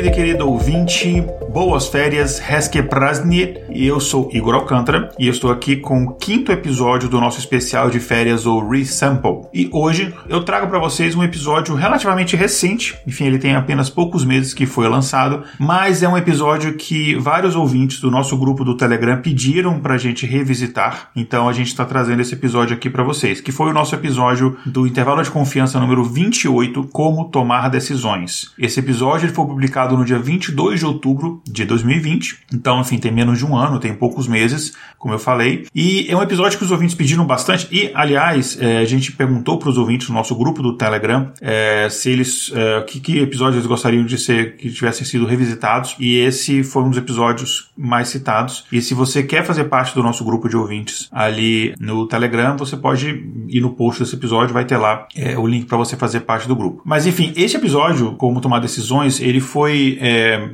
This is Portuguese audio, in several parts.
Querida e querido ouvinte, boas férias, Heske Prazdnit, e eu sou Igor Alcântara e eu estou aqui com o quinto episódio do nosso especial de férias, o Resample. E hoje eu trago para vocês um episódio relativamente recente, enfim, ele tem apenas poucos meses que foi lançado, mas é um episódio que vários ouvintes do nosso grupo do Telegram pediram para a gente revisitar, então a gente está trazendo esse episódio aqui para vocês, que foi o nosso episódio do intervalo de confiança número 28, Como Tomar Decisões. Esse episódio ele foi publicado no dia 22 de outubro de 2020, então, enfim, tem menos de um ano tem poucos meses, como eu falei. E é um episódio que os ouvintes pediram bastante. E, aliás, é, a gente perguntou para os ouvintes no nosso grupo do Telegram é, se eles. É, que, que episódios eles gostariam de ser que tivessem sido revisitados. E esse foi um dos episódios mais citados. E se você quer fazer parte do nosso grupo de ouvintes ali no Telegram, você pode ir no post desse episódio, vai ter lá é, o link para você fazer parte do grupo. Mas enfim, esse episódio, como tomar decisões, ele foi é,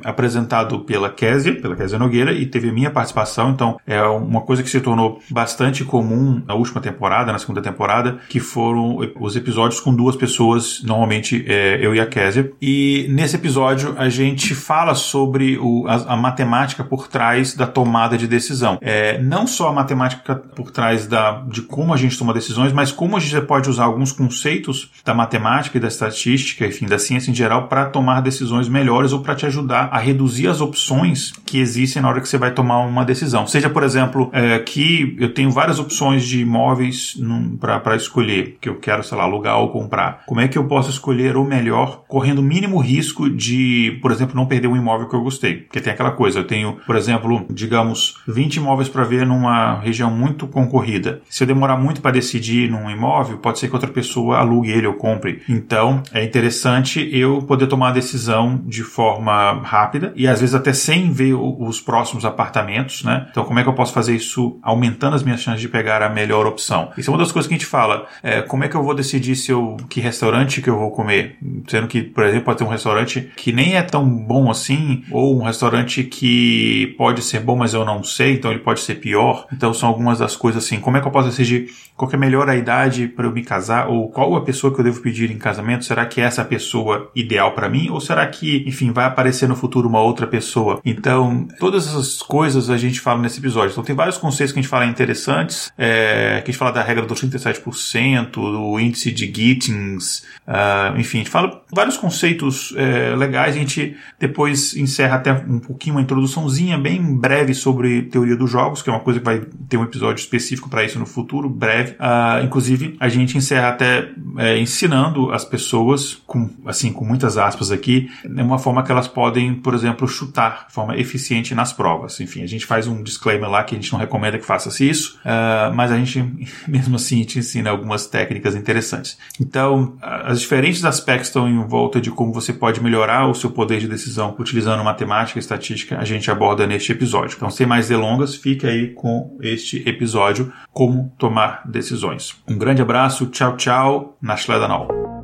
pela Késia, pela Késia Nogueira, e teve a minha participação, então é uma coisa que se tornou bastante comum na última temporada, na segunda temporada, que foram os episódios com duas pessoas, normalmente é, eu e a Késia. E nesse episódio a gente fala sobre o, a, a, matemática por trás da tomada de decisão. É, não só a matemática por trás da, de como a gente toma decisões, mas como a gente pode usar alguns conceitos da matemática e da estatística, enfim, da ciência em geral, para tomar decisões melhores ou para te ajudar a reduzir as opções que existem na hora que você vai tomar uma decisão. Seja, por exemplo, é, que eu tenho várias opções de imóveis para escolher, que eu quero, sei lá, alugar ou comprar. Como é que eu posso escolher o melhor, correndo o mínimo risco de, por exemplo, não perder um imóvel que eu gostei? Porque tem aquela coisa, eu tenho, por exemplo, digamos, 20 imóveis para ver numa região muito concorrida. Se eu demorar muito para decidir num imóvel, pode ser que outra pessoa alugue ele ou compre. Então, é interessante eu poder tomar a decisão de forma rápida e às vezes até sem ver os próximos apartamentos né? Então, como é que eu posso fazer isso aumentando as minhas chances de pegar a melhor opção? Isso é uma das coisas que a gente fala. É, como é que eu vou decidir se eu que restaurante que eu vou comer? Sendo que, por exemplo, pode ter um restaurante que nem é tão bom assim, ou um restaurante que pode ser bom, mas eu não sei, então ele pode ser pior. Então, são algumas das coisas assim. Como é que eu posso decidir qual é melhor a idade para eu me casar? Ou qual a pessoa que eu devo pedir em casamento? Será que é essa pessoa ideal para mim? Ou será que, enfim, vai aparecer no futuro uma outra pessoa? Então, todas essas coisas a gente fala nesse episódio. Então tem vários conceitos que a gente fala interessantes, é, que a gente fala da regra dos 37%, do índice de Gittins, uh, enfim, a gente fala vários conceitos é, legais. A gente depois encerra até um pouquinho uma introduçãozinha bem breve sobre teoria dos jogos, que é uma coisa que vai ter um episódio específico para isso no futuro, breve. Uh, inclusive, a gente encerra até é, ensinando as pessoas, com, assim, com muitas aspas aqui, uma forma que elas podem, por exemplo, chutar de forma eficiente nas provas. Enfim, a gente faz um disclaimer lá que a gente não recomenda que faça-se isso, uh, mas a gente, mesmo assim, te ensina algumas técnicas interessantes. Então, os diferentes aspectos estão em volta de como você pode melhorar o seu poder de decisão utilizando matemática e estatística, a gente aborda neste episódio. Então, sem mais delongas, fique aí com este episódio, Como Tomar Decisões. Um grande abraço, tchau, tchau, na Schledanol.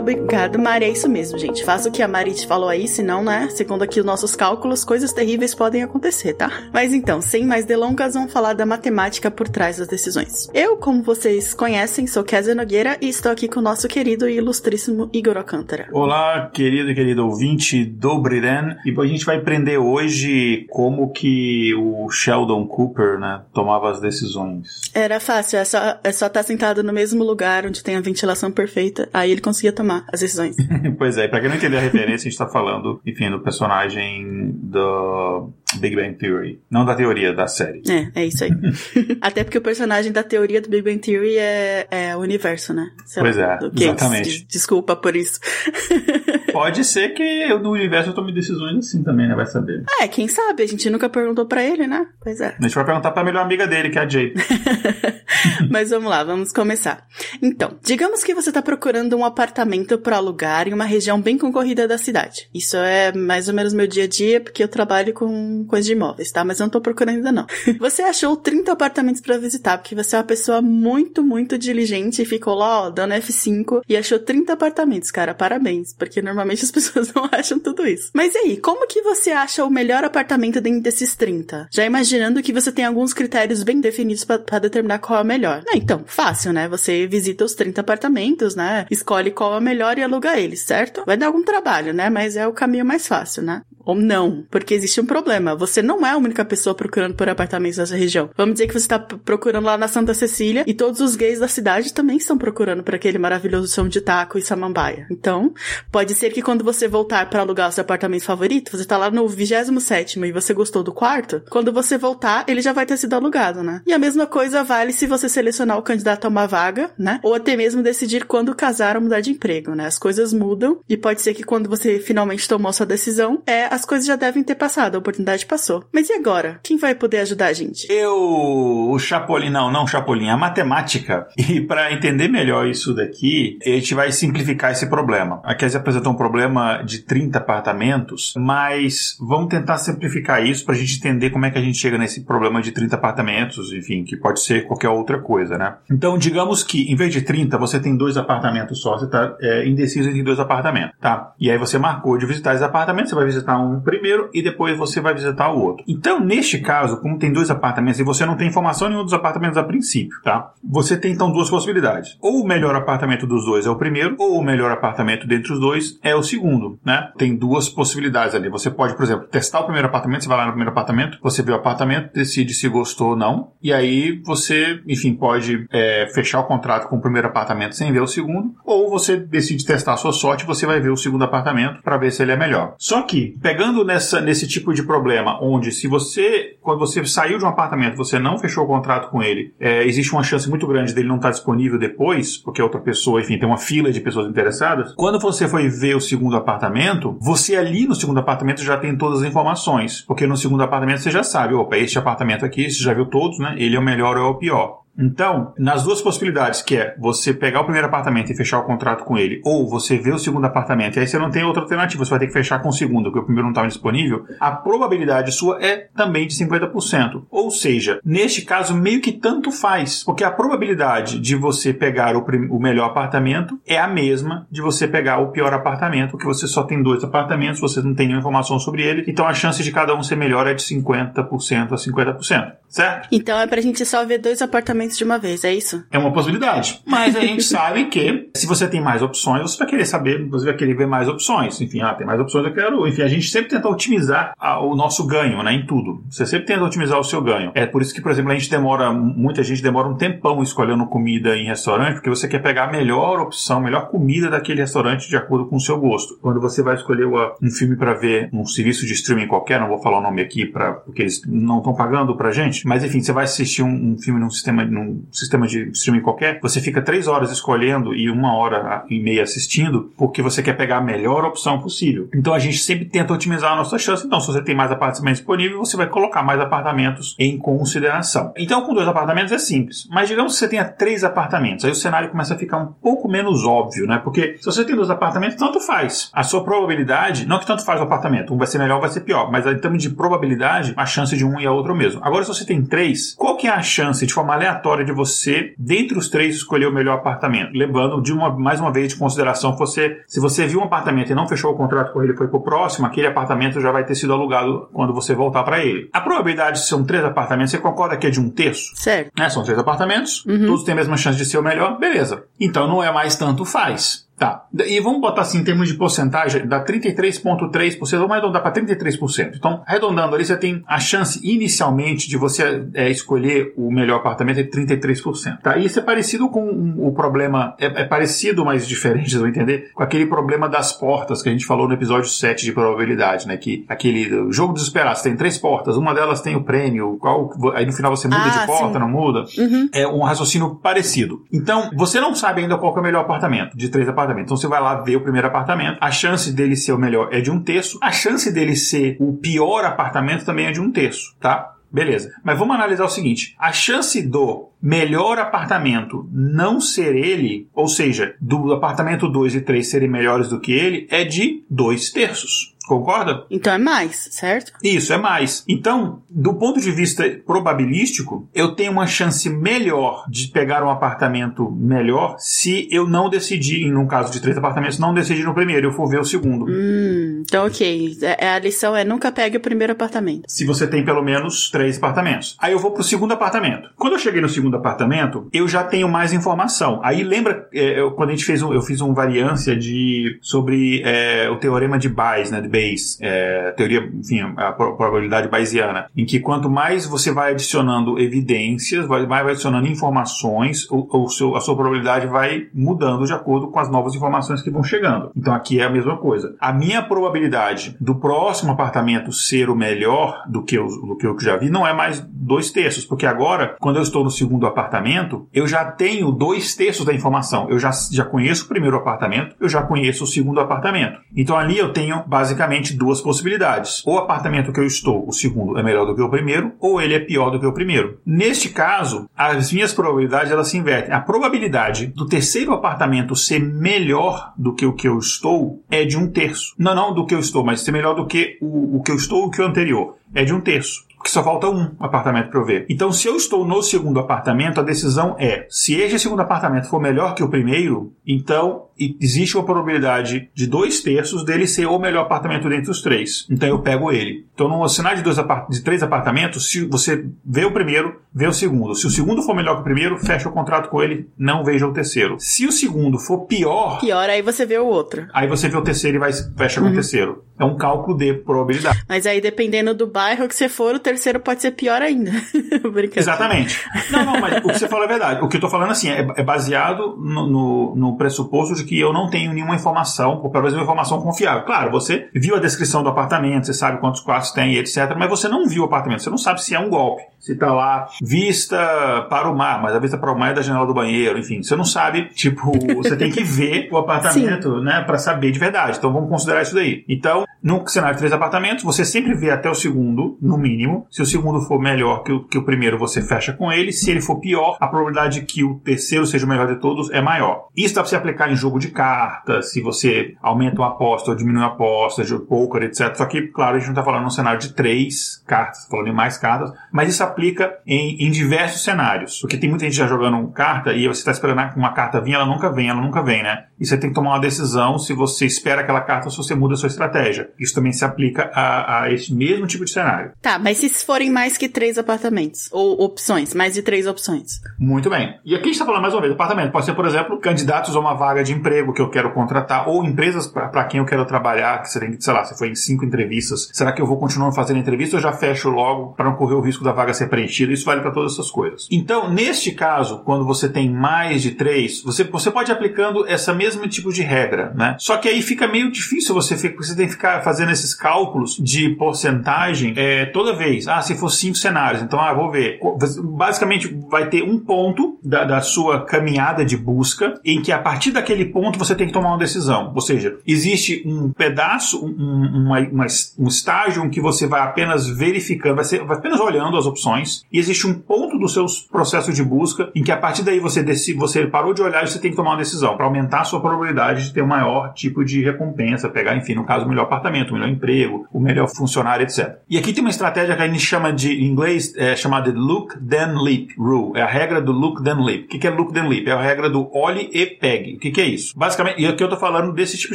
Muito obrigada, Mari. É isso mesmo, gente. Faça o que a Mari te falou aí, senão, né? Segundo aqui os nossos cálculos, coisas terríveis podem acontecer, tá? Mas então, sem mais delongas, vamos falar da matemática por trás das decisões. Eu, como vocês conhecem, sou Kézia Nogueira e estou aqui com o nosso querido e ilustríssimo Igor Alcântara. Olá, querido e querido ouvinte do Briren. E a gente vai aprender hoje como que o Sheldon Cooper, né, tomava as decisões. Era fácil, é só estar é só tá sentado no mesmo lugar onde tem a ventilação perfeita, aí ele conseguia tomar as decisões. pois é, pra quem não entender a referência, a gente tá falando, enfim, do personagem do Big Bang Theory. Não da teoria, da série. É, é isso aí. Até porque o personagem da teoria do Big Bang Theory é, é o universo, né? Sei pois lá, é, exatamente. Desculpa por isso. Pode ser que eu no universo eu tome decisões assim também, né? Vai saber. É, quem sabe? A gente nunca perguntou pra ele, né? Pois é. A gente vai perguntar pra melhor amiga dele, que é a Jay. Mas vamos lá, vamos começar. Então, digamos que você tá procurando um apartamento para alugar em uma região bem concorrida da cidade. Isso é mais ou menos meu dia a dia, porque eu trabalho com coisa de imóveis, tá? Mas eu não tô procurando ainda não. Você achou 30 apartamentos para visitar, porque você é uma pessoa muito, muito diligente e ficou lá, ó, dando F5 e achou 30 apartamentos, cara. Parabéns, porque normalmente as pessoas não acham tudo isso. Mas e aí, como que você acha o melhor apartamento dentro desses 30? Já imaginando que você tem alguns critérios bem definidos para determinar qual é o melhor. Não, então, fácil, né? Você visita os 30 apartamentos, né? Escolhe qual é o melhor e aluga eles, certo? Vai dar algum trabalho, né? Mas é o caminho mais fácil, né? Ou não, porque existe um problema. Você não é a única pessoa procurando por apartamentos nessa região. Vamos dizer que você está procurando lá na Santa Cecília e todos os gays da cidade também estão procurando por aquele maravilhoso som de taco e samambaia. Então, pode ser que quando você voltar para alugar o seu apartamento favorito, você tá lá no 27 e você gostou do quarto, quando você voltar, ele já vai ter sido alugado, né? E a mesma coisa vale se você selecionar o candidato a uma vaga, né? Ou até mesmo decidir quando casar ou mudar de emprego, né? As coisas mudam e pode ser que quando você finalmente tomou sua decisão, é as coisas já devem ter passado, a oportunidade passou. Mas e agora? Quem vai poder ajudar a gente? Eu, o Chapolin, não, não Chapolin, a matemática. E para entender melhor isso daqui, a gente vai simplificar esse problema. Aqui eles apresentou um problema de 30 apartamentos, mas vamos tentar simplificar isso para a gente entender como é que a gente chega nesse problema de 30 apartamentos, enfim, que pode ser qualquer outra coisa, né? Então, digamos que em vez de 30, você tem dois apartamentos só, você está é, indeciso entre dois apartamentos, tá? E aí você marcou de visitar esses apartamentos, você vai visitar um primeiro e depois você vai visitar o outro. Então, neste caso, como tem dois apartamentos e você não tem informação nenhuma dos apartamentos a princípio, tá? Você tem então duas possibilidades. Ou o melhor apartamento dos dois é o primeiro, ou o melhor apartamento dentre os dois é o segundo, né? Tem duas possibilidades ali. Você pode, por exemplo, testar o primeiro apartamento, você vai lá no primeiro apartamento, você vê o apartamento, decide se gostou ou não, e aí você, enfim, pode é, fechar o contrato com o primeiro apartamento sem ver o segundo, ou você decide testar a sua sorte, você vai ver o segundo apartamento para ver se ele é melhor. Só que, pegando nessa, nesse tipo de problema, onde se você, quando você saiu de um apartamento, você não fechou o contrato com ele, é, existe uma chance muito grande dele não estar disponível depois, porque outra pessoa, enfim, tem uma fila de pessoas interessadas. Quando você foi ver o segundo apartamento, você ali no segundo apartamento já tem todas as informações, porque no segundo apartamento você já sabe, opa, este apartamento aqui, você já viu todos, né? Ele é o melhor ou é o pior. Então, nas duas possibilidades, que é você pegar o primeiro apartamento e fechar o contrato com ele, ou você ver o segundo apartamento, e aí você não tem outra alternativa, você vai ter que fechar com o segundo, porque o primeiro não estava disponível, a probabilidade sua é também de 50%. Ou seja, neste caso, meio que tanto faz, porque a probabilidade de você pegar o, o melhor apartamento é a mesma de você pegar o pior apartamento, porque você só tem dois apartamentos, você não tem nenhuma informação sobre ele, então a chance de cada um ser melhor é de 50% a 50%, certo? Então é pra gente só ver dois apartamentos de uma vez, é isso? É uma possibilidade. Mas a gente sabe que se você tem mais opções, você vai querer saber, você vai querer ver mais opções. Enfim, ah, tem mais opções, eu quero. Enfim, a gente sempre tenta otimizar a, o nosso ganho, né, em tudo. Você sempre tenta otimizar o seu ganho. É por isso que, por exemplo, a gente demora, muita gente demora um tempão escolhendo comida em restaurante, porque você quer pegar a melhor opção, a melhor comida daquele restaurante de acordo com o seu gosto. Quando você vai escolher um filme para ver num serviço de streaming qualquer, não vou falar o nome aqui pra, porque eles não estão pagando pra gente, mas enfim, você vai assistir um, um filme num sistema, num sistema de streaming qualquer, você fica três horas escolhendo e uma hora e meia assistindo, porque você quer pegar a melhor opção possível. Então a gente sempre tenta otimizar a nossa chance. Então, se você tem mais apartamentos disponíveis, você vai colocar mais apartamentos em consideração. Então, com dois apartamentos é simples. Mas digamos que você tenha três apartamentos, aí o cenário começa a ficar um pouco menos óbvio, né? Porque se você tem dois apartamentos, tanto faz. A sua probabilidade, não que tanto faz o apartamento, um vai ser melhor, vai ser pior, mas em termos de probabilidade, a chance de um e a outro é mesmo. Agora, se você tem três, qual que é a chance de forma aleatória de você, dentre os três, escolher o melhor apartamento? Lembrando, de uma, mais uma vez, de consideração, você, se você viu um apartamento e não fechou o contrato com ele, foi pro próximo, aquele apartamento já vai ter sido alugado quando você voltar para ele. A probabilidade de são três apartamentos, você concorda que é de um terço? Certo. Né? São três apartamentos, uhum. todos têm a mesma chance de ser o melhor, beleza. Então não é mais tanto faz. Tá. E vamos botar assim, em termos de porcentagem, dá 33,3%, vamos arredondar para 33%. Então, arredondando ali, você tem a chance inicialmente de você é, escolher o melhor apartamento é de 33%. Tá? E isso é parecido com o problema, é, é parecido, mas diferente, vocês vão entender, com aquele problema das portas que a gente falou no episódio 7 de probabilidade, né? Que aquele jogo dos esperados tem três portas, uma delas tem o prêmio, qual, aí no final você muda ah, de porta, sim. não muda. Uhum. É um raciocínio parecido. Então, você não sabe ainda qual é o melhor apartamento de três apartamentos apartamento. Então você vai lá ver o primeiro apartamento. A chance dele ser o melhor é de um terço. A chance dele ser o pior apartamento também é de um terço, tá? Beleza. Mas vamos analisar o seguinte: a chance do melhor apartamento não ser ele, ou seja, do apartamento 2 e 3 serem melhores do que ele, é de dois terços. Concorda? Então é mais, certo? Isso, é mais. Então, do ponto de vista probabilístico, eu tenho uma chance melhor de pegar um apartamento melhor se eu não decidir, em um caso de três apartamentos, não decidir no primeiro, eu for ver o segundo. Hum, então ok. É, a lição é nunca pegue o primeiro apartamento. Se você tem pelo menos três apartamentos. Aí eu vou pro segundo apartamento. Quando eu cheguei no segundo apartamento, eu já tenho mais informação. Aí lembra, é, eu, quando a gente fez um, eu fiz uma variância de sobre é, o teorema de Bayes, né, de Bayes é, teoria, enfim, a probabilidade bayesiana, em que quanto mais você vai adicionando evidências, mais vai adicionando informações, o, o seu, a sua probabilidade vai mudando de acordo com as novas informações que vão chegando. Então aqui é a mesma coisa. A minha probabilidade do próximo apartamento ser o melhor do que, eu, do que eu já vi não é mais dois terços, porque agora, quando eu estou no segundo apartamento, eu já tenho dois terços da informação. Eu já, já conheço o primeiro apartamento, eu já conheço o segundo apartamento. Então ali eu tenho basicamente basicamente duas possibilidades. O apartamento que eu estou, o segundo, é melhor do que o primeiro, ou ele é pior do que o primeiro. Neste caso, as minhas probabilidades elas se invertem. A probabilidade do terceiro apartamento ser melhor do que o que eu estou é de um terço. Não, não do que eu estou, mas ser melhor do que o, o que eu estou o que o anterior. É de um terço porque só falta um apartamento para eu ver. Então, se eu estou no segundo apartamento, a decisão é: se este segundo apartamento for melhor que o primeiro, então existe uma probabilidade de dois terços dele ser o melhor apartamento dentre os três. Então eu pego ele. Então, no cenário de, dois de três apartamentos, se você vê o primeiro, vê o segundo. Se o segundo for melhor que o primeiro, fecha o contrato com ele, não veja o terceiro. Se o segundo for pior. Pior, aí você vê o outro. Aí você vê o terceiro e vai, fecha uhum. com o uhum. terceiro. É um cálculo de probabilidade. Mas aí, dependendo do bairro que você for, o terceiro pode ser pior ainda. Exatamente. Não, não, mas o que você falou é verdade. O que eu tô falando, assim, é, é baseado no, no, no, pressuposto de que eu não tenho nenhuma informação, ou pelo menos uma informação confiável. Claro, você viu a descrição do apartamento, você sabe quantos quartos tem, etc. Mas você não viu o apartamento, você não sabe se é um golpe. Se tá lá, vista para o mar, mas a vista para o mar é da janela do banheiro, enfim. Você não sabe, tipo, você tem que ver o apartamento, Sim. né, para saber de verdade. Então vamos considerar isso daí. Então, no cenário de três apartamentos, você sempre vê até o segundo, no mínimo. Se o segundo for melhor que o, que o primeiro, você fecha com ele. Se ele for pior, a probabilidade de que o terceiro seja o melhor de todos é maior. Isso dá para se aplicar em jogo de cartas, se você aumenta uma aposta ou diminui uma aposta, de poker, etc. Só que, claro, a gente não está falando num cenário de três cartas, falando em mais cartas, mas isso aplica em, em diversos cenários. Porque tem muita gente já jogando carta e você está esperando uma carta vir, ela nunca vem, ela nunca vem, né? E você tem que tomar uma decisão se você espera aquela carta ou se você muda a sua estratégia. Isso também se aplica a, a esse mesmo tipo de cenário. Tá, mas se forem mais que três apartamentos, ou opções, mais de três opções. Muito bem. E aqui a gente está falando mais uma vez, apartamento. Pode ser, por exemplo, candidatos a uma vaga de emprego que eu quero contratar, ou empresas para quem eu quero trabalhar, que você tem que, sei lá, se foi em cinco entrevistas, será que eu vou continuar fazendo entrevista ou já fecho logo para não correr o risco da vaga ser? Isso vale para todas essas coisas. Então, neste caso, quando você tem mais de três, você, você pode ir aplicando essa mesmo tipo de regra, né? Só que aí fica meio difícil você, você tem que ficar fazendo esses cálculos de porcentagem é, toda vez. Ah, se for cinco cenários, então, ah, vou ver. Basicamente, vai ter um ponto da, da sua caminhada de busca em que a partir daquele ponto você tem que tomar uma decisão. Ou seja, existe um pedaço, um, uma, uma, um estágio em que você vai apenas verificando, vai, ser, vai apenas olhando as opções, e existe um ponto do seu processo de busca em que a partir daí você decide, você parou de olhar e você tem que tomar uma decisão para aumentar a sua probabilidade de ter um maior tipo de recompensa, pegar, enfim, no caso, o melhor apartamento, o melhor emprego, o melhor funcionário, etc. E aqui tem uma estratégia que a gente chama de, em inglês, é chamada de look, then leap rule. É a regra do look, then leap. O que é look, then leap? É a regra do olhe e pegue. O que é isso? Basicamente, e aqui eu tô falando desse tipo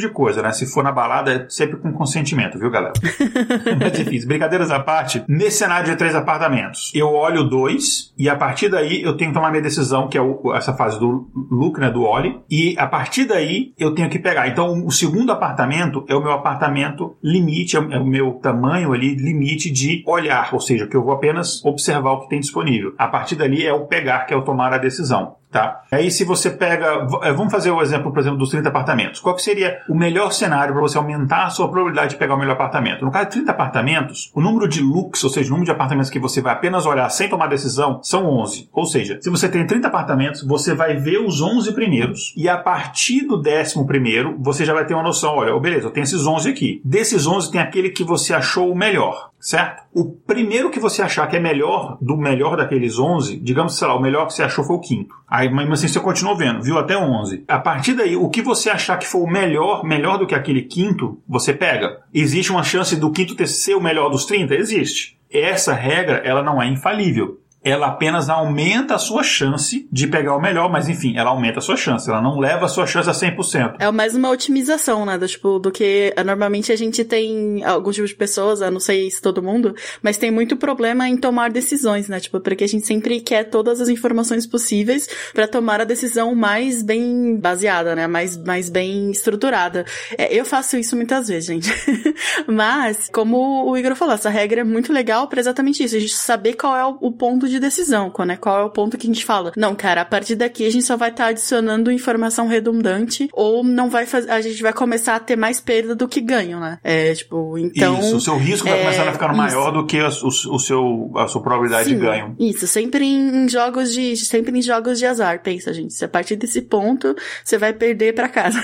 de coisa, né? Se for na balada, é sempre com consentimento, viu, galera? é difícil. Brincadeiras à parte, nesse cenário de três apartamentos, eu olho dois e a partir daí eu tenho que tomar minha decisão, que é o, essa fase do look, né? Do olhe. E a partir daí eu tenho que pegar. Então, o segundo apartamento é o meu apartamento limite, é o meu tamanho ali, limite de olhar, ou seja, que eu vou apenas observar o que tem disponível. A partir dali é o pegar, que é o tomar a decisão. Tá? Aí se você pega, é, vamos fazer o exemplo, por exemplo, dos 30 apartamentos. Qual que seria o melhor cenário para você aumentar a sua probabilidade de pegar o melhor apartamento? No caso de 30 apartamentos, o número de looks, ou seja, o número de apartamentos que você vai apenas olhar sem tomar decisão, são 11. Ou seja, se você tem 30 apartamentos, você vai ver os 11 primeiros e a partir do décimo primeiro, você já vai ter uma noção, olha, oh, beleza, eu tenho esses 11 aqui. Desses 11 tem aquele que você achou o melhor certo? O primeiro que você achar que é melhor do melhor daqueles 11, digamos, sei lá, o melhor que você achou foi o quinto. Aí, mas assim, você continuou vendo, viu até 11. A partir daí, o que você achar que foi o melhor, melhor do que aquele quinto, você pega. Existe uma chance do quinto ter ser o melhor dos 30? Existe. Essa regra, ela não é infalível ela apenas aumenta a sua chance de pegar o melhor, mas enfim, ela aumenta a sua chance, ela não leva a sua chance a 100%. É mais uma otimização, né, do, tipo, do que eh, normalmente a gente tem alguns tipos de pessoas, eu não sei se todo mundo, mas tem muito problema em tomar decisões, né, tipo, porque a gente sempre quer todas as informações possíveis para tomar a decisão mais bem baseada, né, mais, mais bem estruturada. É, eu faço isso muitas vezes, gente. mas, como o Igor falou, essa regra é muito legal para exatamente isso, a gente saber qual é o, o ponto de de decisão, né? Qual é o ponto que a gente fala? Não, cara, a partir daqui a gente só vai estar tá adicionando informação redundante ou não vai fazer, a gente vai começar a ter mais perda do que ganho, né? É, tipo, então... Isso, o seu risco é, vai começar a ficar isso. maior do que a, o, o, seu, a sua probabilidade Sim, de ganho. Isso, sempre em jogos de, sempre em jogos de azar, pensa, gente. Se a partir desse ponto, você vai perder para casa.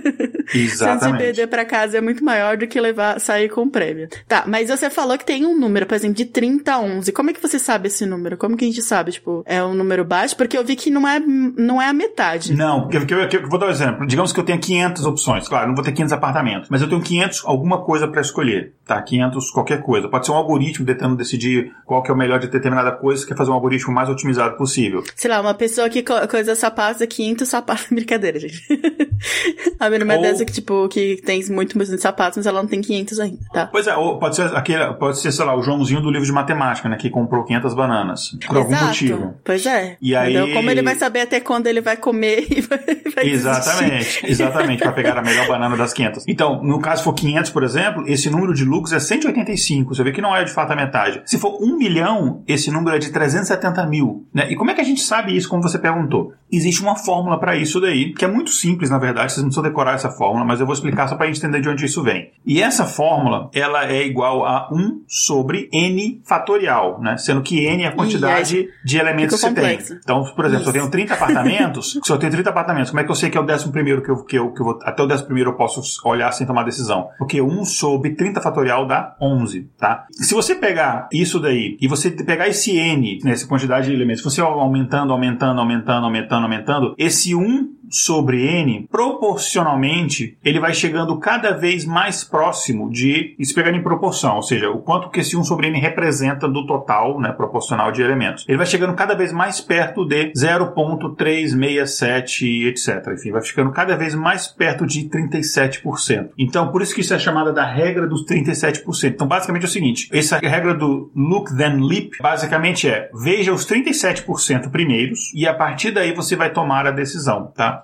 Exatamente. Se perder para casa é muito maior do que levar, sair com o prêmio. Tá, mas você falou que tem um número, por exemplo, de 30 a 11. Como é que você sabe esse número? Número? Como que a gente sabe? Tipo, é um número baixo? Porque eu vi que não é, não é a metade. Não, porque eu, eu, eu, vou dar um exemplo. Digamos que eu tenha 500 opções. Claro, não vou ter 500 apartamentos, mas eu tenho 500 alguma coisa para escolher, tá? 500 qualquer coisa. Pode ser um algoritmo tentando decidir qual que é o melhor de determinada coisa, quer fazer um algoritmo mais otimizado possível. Sei lá, uma pessoa que co coisa sapatos, 500 sapatos. Brincadeira, gente. a minha irmã é ou... dessa que, tipo, que tem muito de sapatos, mas ela não tem 500 ainda, tá? Pois é, ou pode ser aquele, pode ser, sei lá, o Joãozinho do livro de matemática, né? Que comprou 500 bananas. Por Exato. algum motivo. Pois é. E aí... Então, como ele vai saber até quando ele vai comer e vai, vai Exatamente, exatamente, para pegar a melhor banana das 500. Então, no caso for 500, por exemplo, esse número de lucros é 185. Você vê que não é de fato a metade. Se for 1 milhão, esse número é de 370 mil. Né? E como é que a gente sabe isso, como você perguntou? Existe uma fórmula para isso daí, que é muito simples, na verdade, vocês não precisam decorar essa fórmula, mas eu vou explicar só para a gente entender de onde isso vem. E essa fórmula, ela é igual a 1 sobre n fatorial, né? Sendo que n é a quantidade de elementos que você complexo. tem. Então, por exemplo, isso. se eu tenho 30 apartamentos, se eu tenho 30 apartamentos, como é que eu sei que é o décimo primeiro que eu, que eu, que eu vou, até o décimo primeiro eu posso olhar sem tomar decisão? Porque 1 sobre 30 fatorial dá 11, tá? Se você pegar isso daí e você pegar esse n, né, essa quantidade de elementos, você aumentando, aumentando, aumentando, aumentando, aumentando, esse 1 sobre n, proporcionalmente, ele vai chegando cada vez mais próximo de, isso pegando em proporção, ou seja, o quanto que esse 1 sobre n representa do total, né, proporcional de elementos. Ele vai chegando cada vez mais perto de 0.367, etc. Enfim, vai ficando cada vez mais perto de 37%. Então, por isso que isso é chamada da regra dos 37%. Então, basicamente é o seguinte, essa regra do look then leap, basicamente é, veja os 37% primeiros e a partir daí você vai tomar a decisão, tá?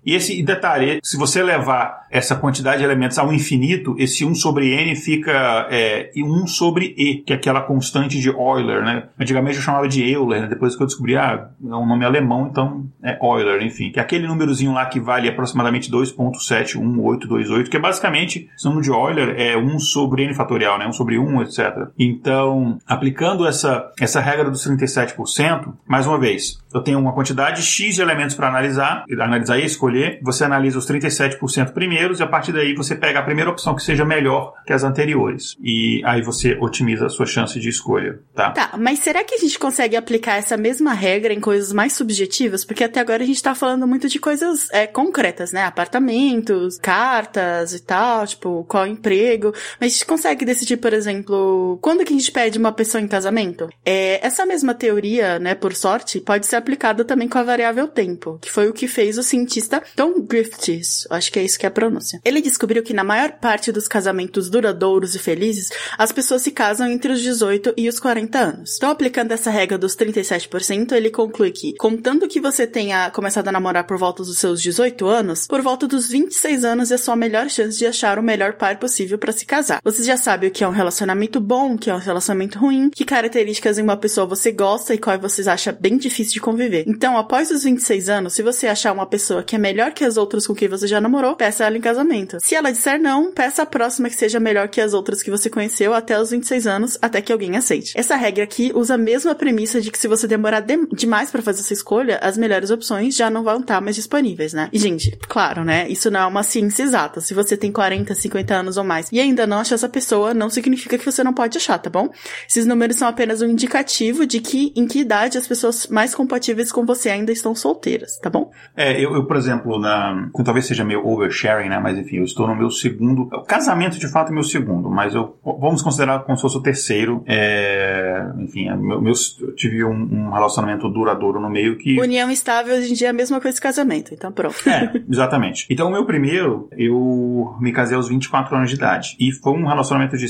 E esse detalhe, se você levar essa quantidade de elementos ao infinito, esse 1 sobre n fica é, 1 sobre e, que é aquela constante de Euler, né? Antigamente eu chamava de Euler, né? depois que eu descobri, ah, é um nome alemão, então é Euler, enfim. Que é aquele númerozinho lá que vale aproximadamente 2.71828, que é basicamente, esse número de Euler é 1 sobre n fatorial, né? 1 sobre 1, etc. Então, aplicando essa, essa regra dos 37%, mais uma vez, eu tenho uma quantidade X de elementos para analisar, analisar e escolher, você analisa os 37% primeiros e a partir daí você pega a primeira opção que seja melhor que as anteriores. E aí você otimiza a sua chance de escolha, tá? Tá, mas será que a gente consegue aplicar essa mesma regra em coisas mais subjetivas? Porque até agora a gente tá falando muito de coisas é, concretas, né? Apartamentos, cartas e tal, tipo, qual emprego. Mas a gente consegue decidir, por exemplo, quando que a gente pede uma pessoa em casamento? É, essa mesma teoria, né, por sorte, pode ser aplicada também com a variável tempo, que foi o que fez o cientista Tom Griffiths, acho que é isso que é a pronúncia. Ele descobriu que na maior parte dos casamentos duradouros e felizes, as pessoas se casam entre os 18 e os 40 anos. Então, aplicando essa regra dos 37%, ele conclui que, contando que você tenha começado a namorar por volta dos seus 18 anos, por volta dos 26 anos é sua melhor chance de achar o melhor par possível para se casar. Você já sabe o que é um relacionamento bom, o que é um relacionamento ruim, que características em uma pessoa você gosta e qual vocês acham bem difícil de conviver. Então, após os 26 anos, se você achar uma pessoa que é melhor que as outras com quem você já namorou, peça ela em casamento. Se ela disser não, peça a próxima que seja melhor que as outras que você conheceu até os 26 anos, até que alguém aceite. Essa regra aqui usa a mesma premissa de que se você demorar de demais para fazer essa escolha, as melhores opções já não vão estar mais disponíveis, né? E, gente, claro, né? Isso não é uma ciência exata. Se você tem 40, 50 anos ou mais e ainda não acha essa pessoa, não significa que você não pode achar, tá bom? Esses números são apenas um indicativo de que em que idade as pessoas mais compatíveis com você ainda estão solteiras, tá bom? É, eu, eu por exemplo, na, talvez seja meio oversharing, né? Mas enfim, eu estou no meu segundo. O casamento de fato é meu segundo, mas eu vamos considerar como se fosse o terceiro. É, enfim, é, meu, meu, eu tive um, um, relacionamento duradouro no meio que. União estável hoje em dia é a mesma coisa que casamento, então pronto. É, exatamente. Então o meu primeiro, eu me casei aos 24 anos de idade. E foi um relacionamento de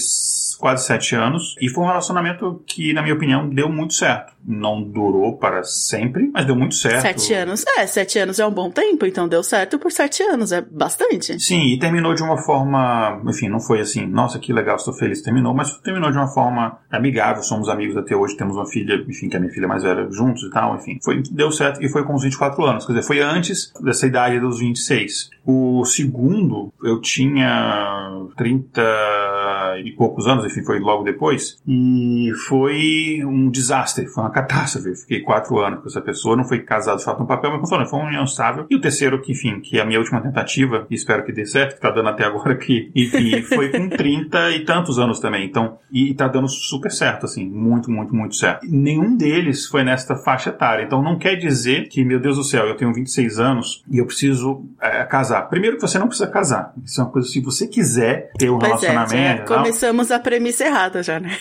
quase sete anos. E foi um relacionamento que, na minha opinião, deu muito certo. Não durou para sempre, mas deu muito certo. Sete anos? É, sete anos é um bom tempo, então deu certo por sete anos, é bastante. Sim, e terminou de uma forma, enfim, não foi assim, nossa, que legal, estou feliz, terminou, mas terminou de uma forma amigável, somos amigos até hoje, temos uma filha, enfim, que é minha filha mais velha, juntos e tal, enfim. Foi, deu certo e foi com os 24 anos, quer dizer, foi antes dessa idade dos 26. O segundo, eu tinha 30 e poucos anos, enfim, foi logo depois, e foi um desastre, foi uma catástrofe. Eu fiquei quatro anos com essa pessoa, não foi casado de fato no papel, mas falando, foi uma união estável. E o terceiro, que enfim, que é a minha última tentativa, e espero que dê certo, que tá dando até agora aqui, enfim, foi com 30 e tantos anos também. Então, e tá dando super certo, assim, muito, muito, muito certo. Nenhum deles foi nesta faixa etária. Então, não quer dizer que, meu Deus do céu, eu tenho 26 anos e eu preciso é, casar. Primeiro que você não precisa casar. Isso é uma coisa, se você quiser ter um pois relacionamento. É, já começamos a premissa errada já, né?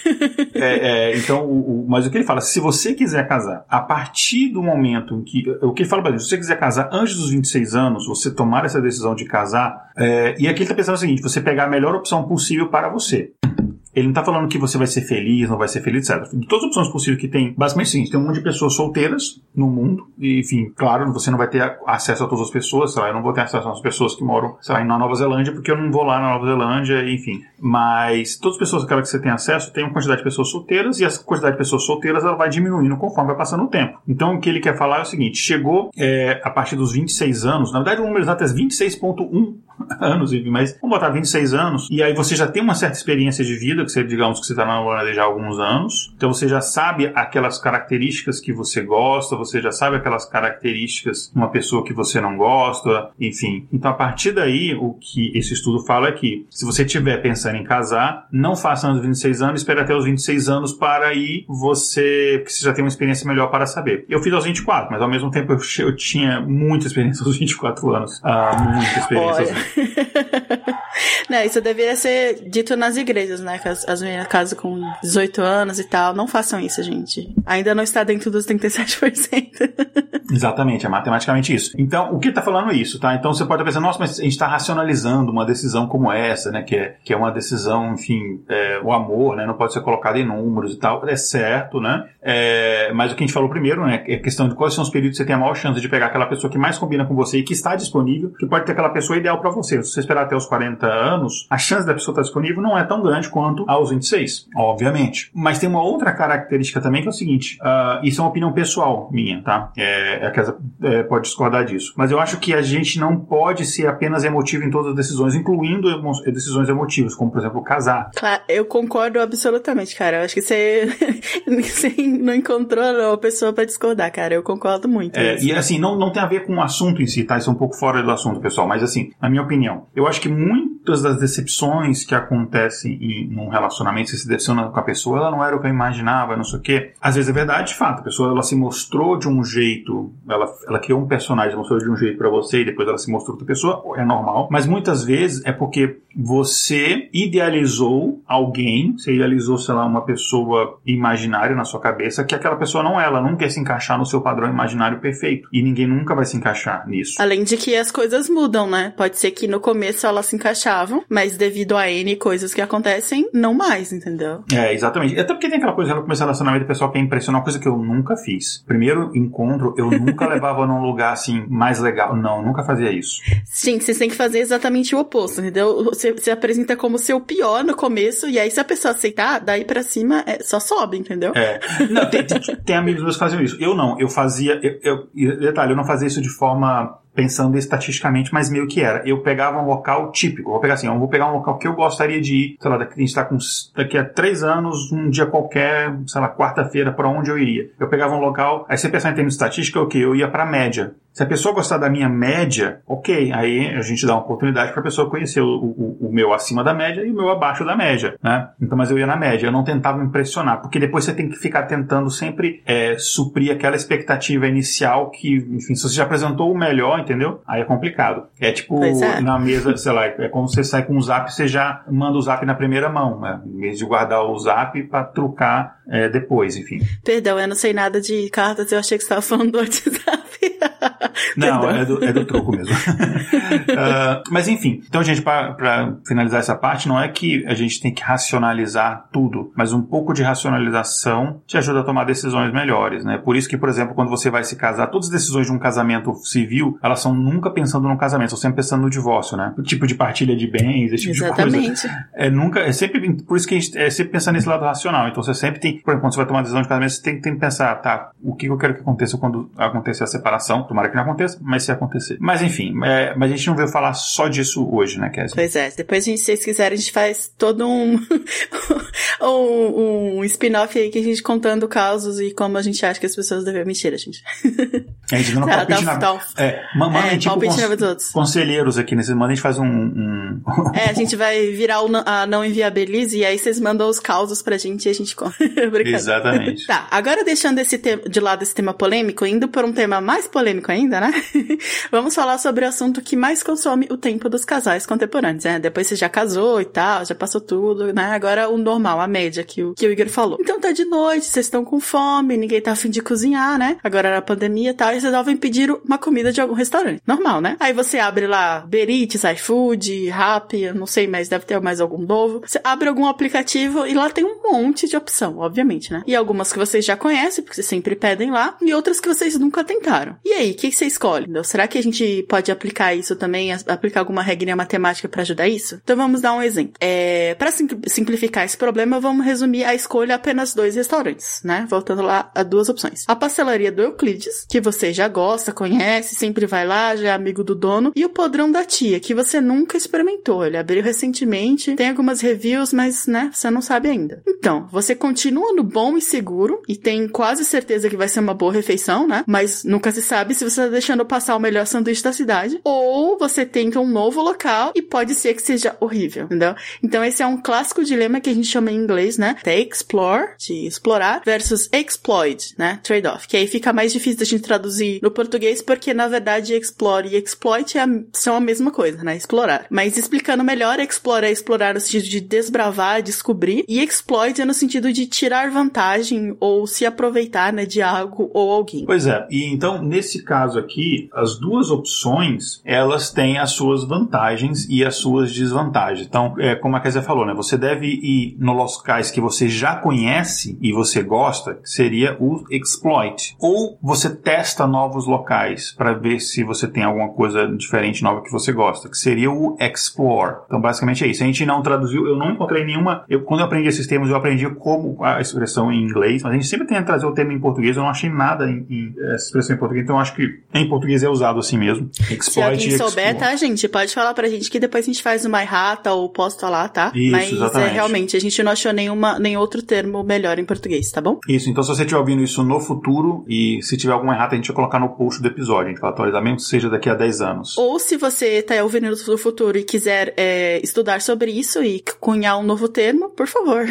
é, é, então, o, o, mas o que ele fala, se você quiser casar, a partir do momento em que. O que ele fala pra gente, se você quiser casar antes dos 26 anos, você tomar essa decisão de casar, é, e aqui ele tá pensando o seguinte: você pegar a melhor opção possível para você. Ele não tá falando que você vai ser feliz, não vai ser feliz, etc. De todas as opções possíveis que tem, basicamente é o seguinte, tem um monte de pessoas solteiras no mundo, e, enfim, claro, você não vai ter acesso a todas as pessoas, sei lá, eu não vou ter acesso às pessoas que moram, sei lá, na Nova Zelândia, porque eu não vou lá na Nova Zelândia, enfim. Mas todas as pessoas aquelas que você tem acesso, tem uma quantidade de pessoas solteiras, e essa quantidade de pessoas solteiras, ela vai diminuindo conforme vai passando o tempo. Então, o que ele quer falar é o seguinte, chegou é, a partir dos 26 anos, na verdade o número exato é 26.1 anos, mas vamos botar 26 anos, e aí você já tem uma certa experiência de vida, que você, digamos que você está namorando já há alguns anos, então você já sabe aquelas características que você gosta, você já sabe aquelas características de uma pessoa que você não gosta, enfim. Então a partir daí, o que esse estudo fala é que se você estiver pensando em casar, não faça antes dos 26 anos, espere até os 26 anos para aí você, porque você já tem uma experiência melhor para saber. Eu fiz aos 24, mas ao mesmo tempo eu, eu tinha muita experiência aos 24 anos. Ah, muita experiência. não, isso deveria ser dito nas igrejas, né? Que as, as meninas casam com 18 anos e tal. Não façam isso, gente. Ainda não está dentro dos 37%. Exatamente, é matematicamente isso. Então, o que está falando é isso, tá? Então você pode pensar, nossa, mas a gente está racionalizando uma decisão como essa, né? Que é, que é uma decisão, enfim, é, o amor, né? Não pode ser colocado em números e tal. É certo, né? É, mas o que a gente falou primeiro, né? É questão de quais são os períodos que você tem a maior chance de pegar aquela pessoa que mais combina com você e que está disponível, que pode ter aquela pessoa ideal para você. Se você esperar até os 40 anos, a chance da pessoa estar disponível não é tão grande quanto aos 26, obviamente. Mas tem uma outra característica também que é o seguinte: uh, isso é uma opinião pessoal minha, tá? É, a casa é, pode discordar disso. Mas eu acho que a gente não pode ser apenas emotivo em todas as decisões, incluindo emo decisões emotivas, como por exemplo casar. Claro, eu concordo absolutamente, cara. Eu acho que você, você não encontrou uma pessoa para discordar, cara. Eu concordo muito. É, e assim, não, não tem a ver com o assunto em si, tá? Isso é um pouco fora do assunto, pessoal. Mas assim, na minha opinião, eu acho que muitas das decepções que acontecem em um relacionamento, você se decepciona com a pessoa, ela não era o que eu imaginava, não sei o quê. Às vezes é verdade, de fato, a pessoa ela se mostrou de um jeito, ela, ela criou um personagem, mostrou de um jeito para você e depois ela se mostrou outra pessoa, é normal. Mas muitas vezes é porque você idealizou alguém, você idealizou, sei lá, uma pessoa imaginária na sua cabeça, que aquela pessoa não é, ela não quer se encaixar no seu padrão imaginário perfeito. E ninguém nunca vai se encaixar nisso. Além de que as coisas mudam, né? Pode ser que no começo elas se encaixavam, mas devido a N coisas que acontecem, não mais, entendeu? É, exatamente. Até porque tem aquela coisa no começo do relacionamento, o pessoal quer impressionar, uma coisa que eu nunca fiz. Primeiro encontro, eu nunca levava num lugar assim mais legal. Não, nunca fazia isso. Sim, vocês têm que fazer exatamente o oposto, entendeu? Você, você apresenta como seu pior no começo, e aí se a pessoa aceitar, daí pra cima é, só sobe, entendeu? É. Não, tem, tem, tem amigos meus que faziam isso. Eu não, eu fazia. Eu, eu, detalhe, eu não fazia isso de forma pensando estatisticamente, mas meio que era. Eu pegava um local típico. Vou pegar assim, eu vou pegar um local que eu gostaria de ir, sei lá, daqui, a gente tá com, daqui a três anos, um dia qualquer, sei lá, quarta-feira, para onde eu iria. Eu pegava um local, aí você pensar em termos de estatística, o que? Eu ia pra média. Se a pessoa gostar da minha média, ok, aí a gente dá uma oportunidade para a pessoa conhecer o, o, o, meu acima da média e o meu abaixo da média, né? Então, mas eu ia na média, eu não tentava impressionar, porque depois você tem que ficar tentando sempre é, suprir aquela expectativa inicial que, enfim, se você já apresentou o melhor, entendeu? Aí é complicado. É tipo é. na mesa, sei lá, é como você sai com o zap, você já manda o zap na primeira mão, né? Em vez de guardar o zap para trucar é, depois, enfim. Perdão, eu não sei nada de cartas, eu achei que você estava falando do WhatsApp. Não, é do, é do troco mesmo. uh, mas enfim, então, gente, para finalizar essa parte, não é que a gente tem que racionalizar tudo, mas um pouco de racionalização te ajuda a tomar decisões melhores, né? Por isso que, por exemplo, quando você vai se casar, todas as decisões de um casamento civil, elas são nunca pensando no casamento, são sempre pensando no divórcio, né? O tipo de partilha de bens, esse tipo Exatamente. de coisa. É nunca, é sempre, por isso que a gente é sempre pensando nesse lado racional. Então você sempre tem, por exemplo, quando você vai tomar uma decisão de casamento, você tem, tem que pensar, tá, o que eu quero que aconteça quando acontecer a separação? Tomara que não aconteça, mas se acontecer. Mas enfim, é, mas a gente não veio falar só disso hoje, né, Kézia? Pois é, depois, se vocês quiserem, a gente faz todo um, um, um spin-off aí que a gente contando casos e como a gente acha que as pessoas devem a gente. A gente não tá, palpite na... É, manda é, tipo cons... na conselheiros aqui, nesse né? a gente faz um, um... é, a gente vai virar o, a não inviabilize e aí vocês mandam os causos pra gente e a gente. Exatamente. Tá, agora deixando esse te... de lado esse tema polêmico, indo por um tema mais polêmico ainda, né? Vamos falar sobre o assunto que mais consome o tempo dos casais contemporâneos, né? Depois você já casou e tal, já passou tudo, né? Agora o normal, a média que o, que o Igor falou. Então tá de noite, vocês estão com fome, ninguém tá afim de cozinhar, né? Agora era pandemia e tal, e vocês resolvem pedir uma comida de algum restaurante. Normal, né? Aí você abre lá Berites, iFood, Rappi, não sei, mas deve ter mais algum novo. Você abre algum aplicativo e lá tem um monte de opção, obviamente, né? E algumas que vocês já conhecem, porque vocês sempre pedem lá, e outras que vocês nunca tentaram. E aí, o que você escolhe? Será que a gente pode aplicar isso também, aplicar alguma regrinha matemática para ajudar isso? Então vamos dar um exemplo. É, para simplificar esse problema, vamos resumir a escolha apenas dois restaurantes, né? Voltando lá a duas opções. A pastelaria do Euclides, que você já gosta, conhece, sempre vai lá, já é amigo do dono, e o podrão da tia, que você nunca experimentou. Ele abriu recentemente, tem algumas reviews, mas, né, você não sabe ainda. Então, você continua no bom e seguro e tem quase certeza que vai ser uma boa refeição, né? Mas nunca se sabe se você tá deixando passar o melhor sanduíche da cidade, ou você tenta um novo local e pode ser que seja horrível, entendeu? Então esse é um clássico dilema que a gente chama em inglês, né? Explore, de explorar, versus exploit, né? Trade-off. Que aí fica mais difícil da gente traduzir no português porque na verdade explore e exploit é a, são a mesma coisa, né? Explorar. Mas explicando melhor, explore é explorar no sentido de desbravar, descobrir, e exploit é no sentido de tirar vantagem ou se aproveitar, né, de algo ou alguém. Pois é. E então nesse caso aqui, as duas opções, elas têm as suas vantagens e as suas desvantagens. Então, é, como a Kézia falou, né? Você deve ir nos locais que você já conhece e você gosta, que seria o exploit. Ou você testa novos locais para ver se você tem alguma coisa diferente, nova que você gosta, que seria o explore. Então, basicamente é isso. A gente não traduziu, eu não encontrei nenhuma. Eu, quando eu aprendi esses termos, eu aprendi como a expressão em inglês, mas a gente sempre tenta trazer o termo em português. Eu não achei nada em, em essa expressão em português, então eu acho que em português é usado assim mesmo. Exploit Se alguém souber, tá, gente? Pode falar pra gente que depois a gente faz uma errata ou posta lá, tá? Isso, Mas exatamente. é realmente, a gente não achou nenhuma, nem outro termo melhor em português, tá bom? Isso, então se você estiver ouvindo isso no futuro e se tiver alguma errata, a gente gente colocar no post do episódio. A gente vai atualizar mesmo que seja daqui a 10 anos. Ou se você tá ouvindo no futuro e quiser é, estudar sobre isso e cunhar um novo termo, por favor.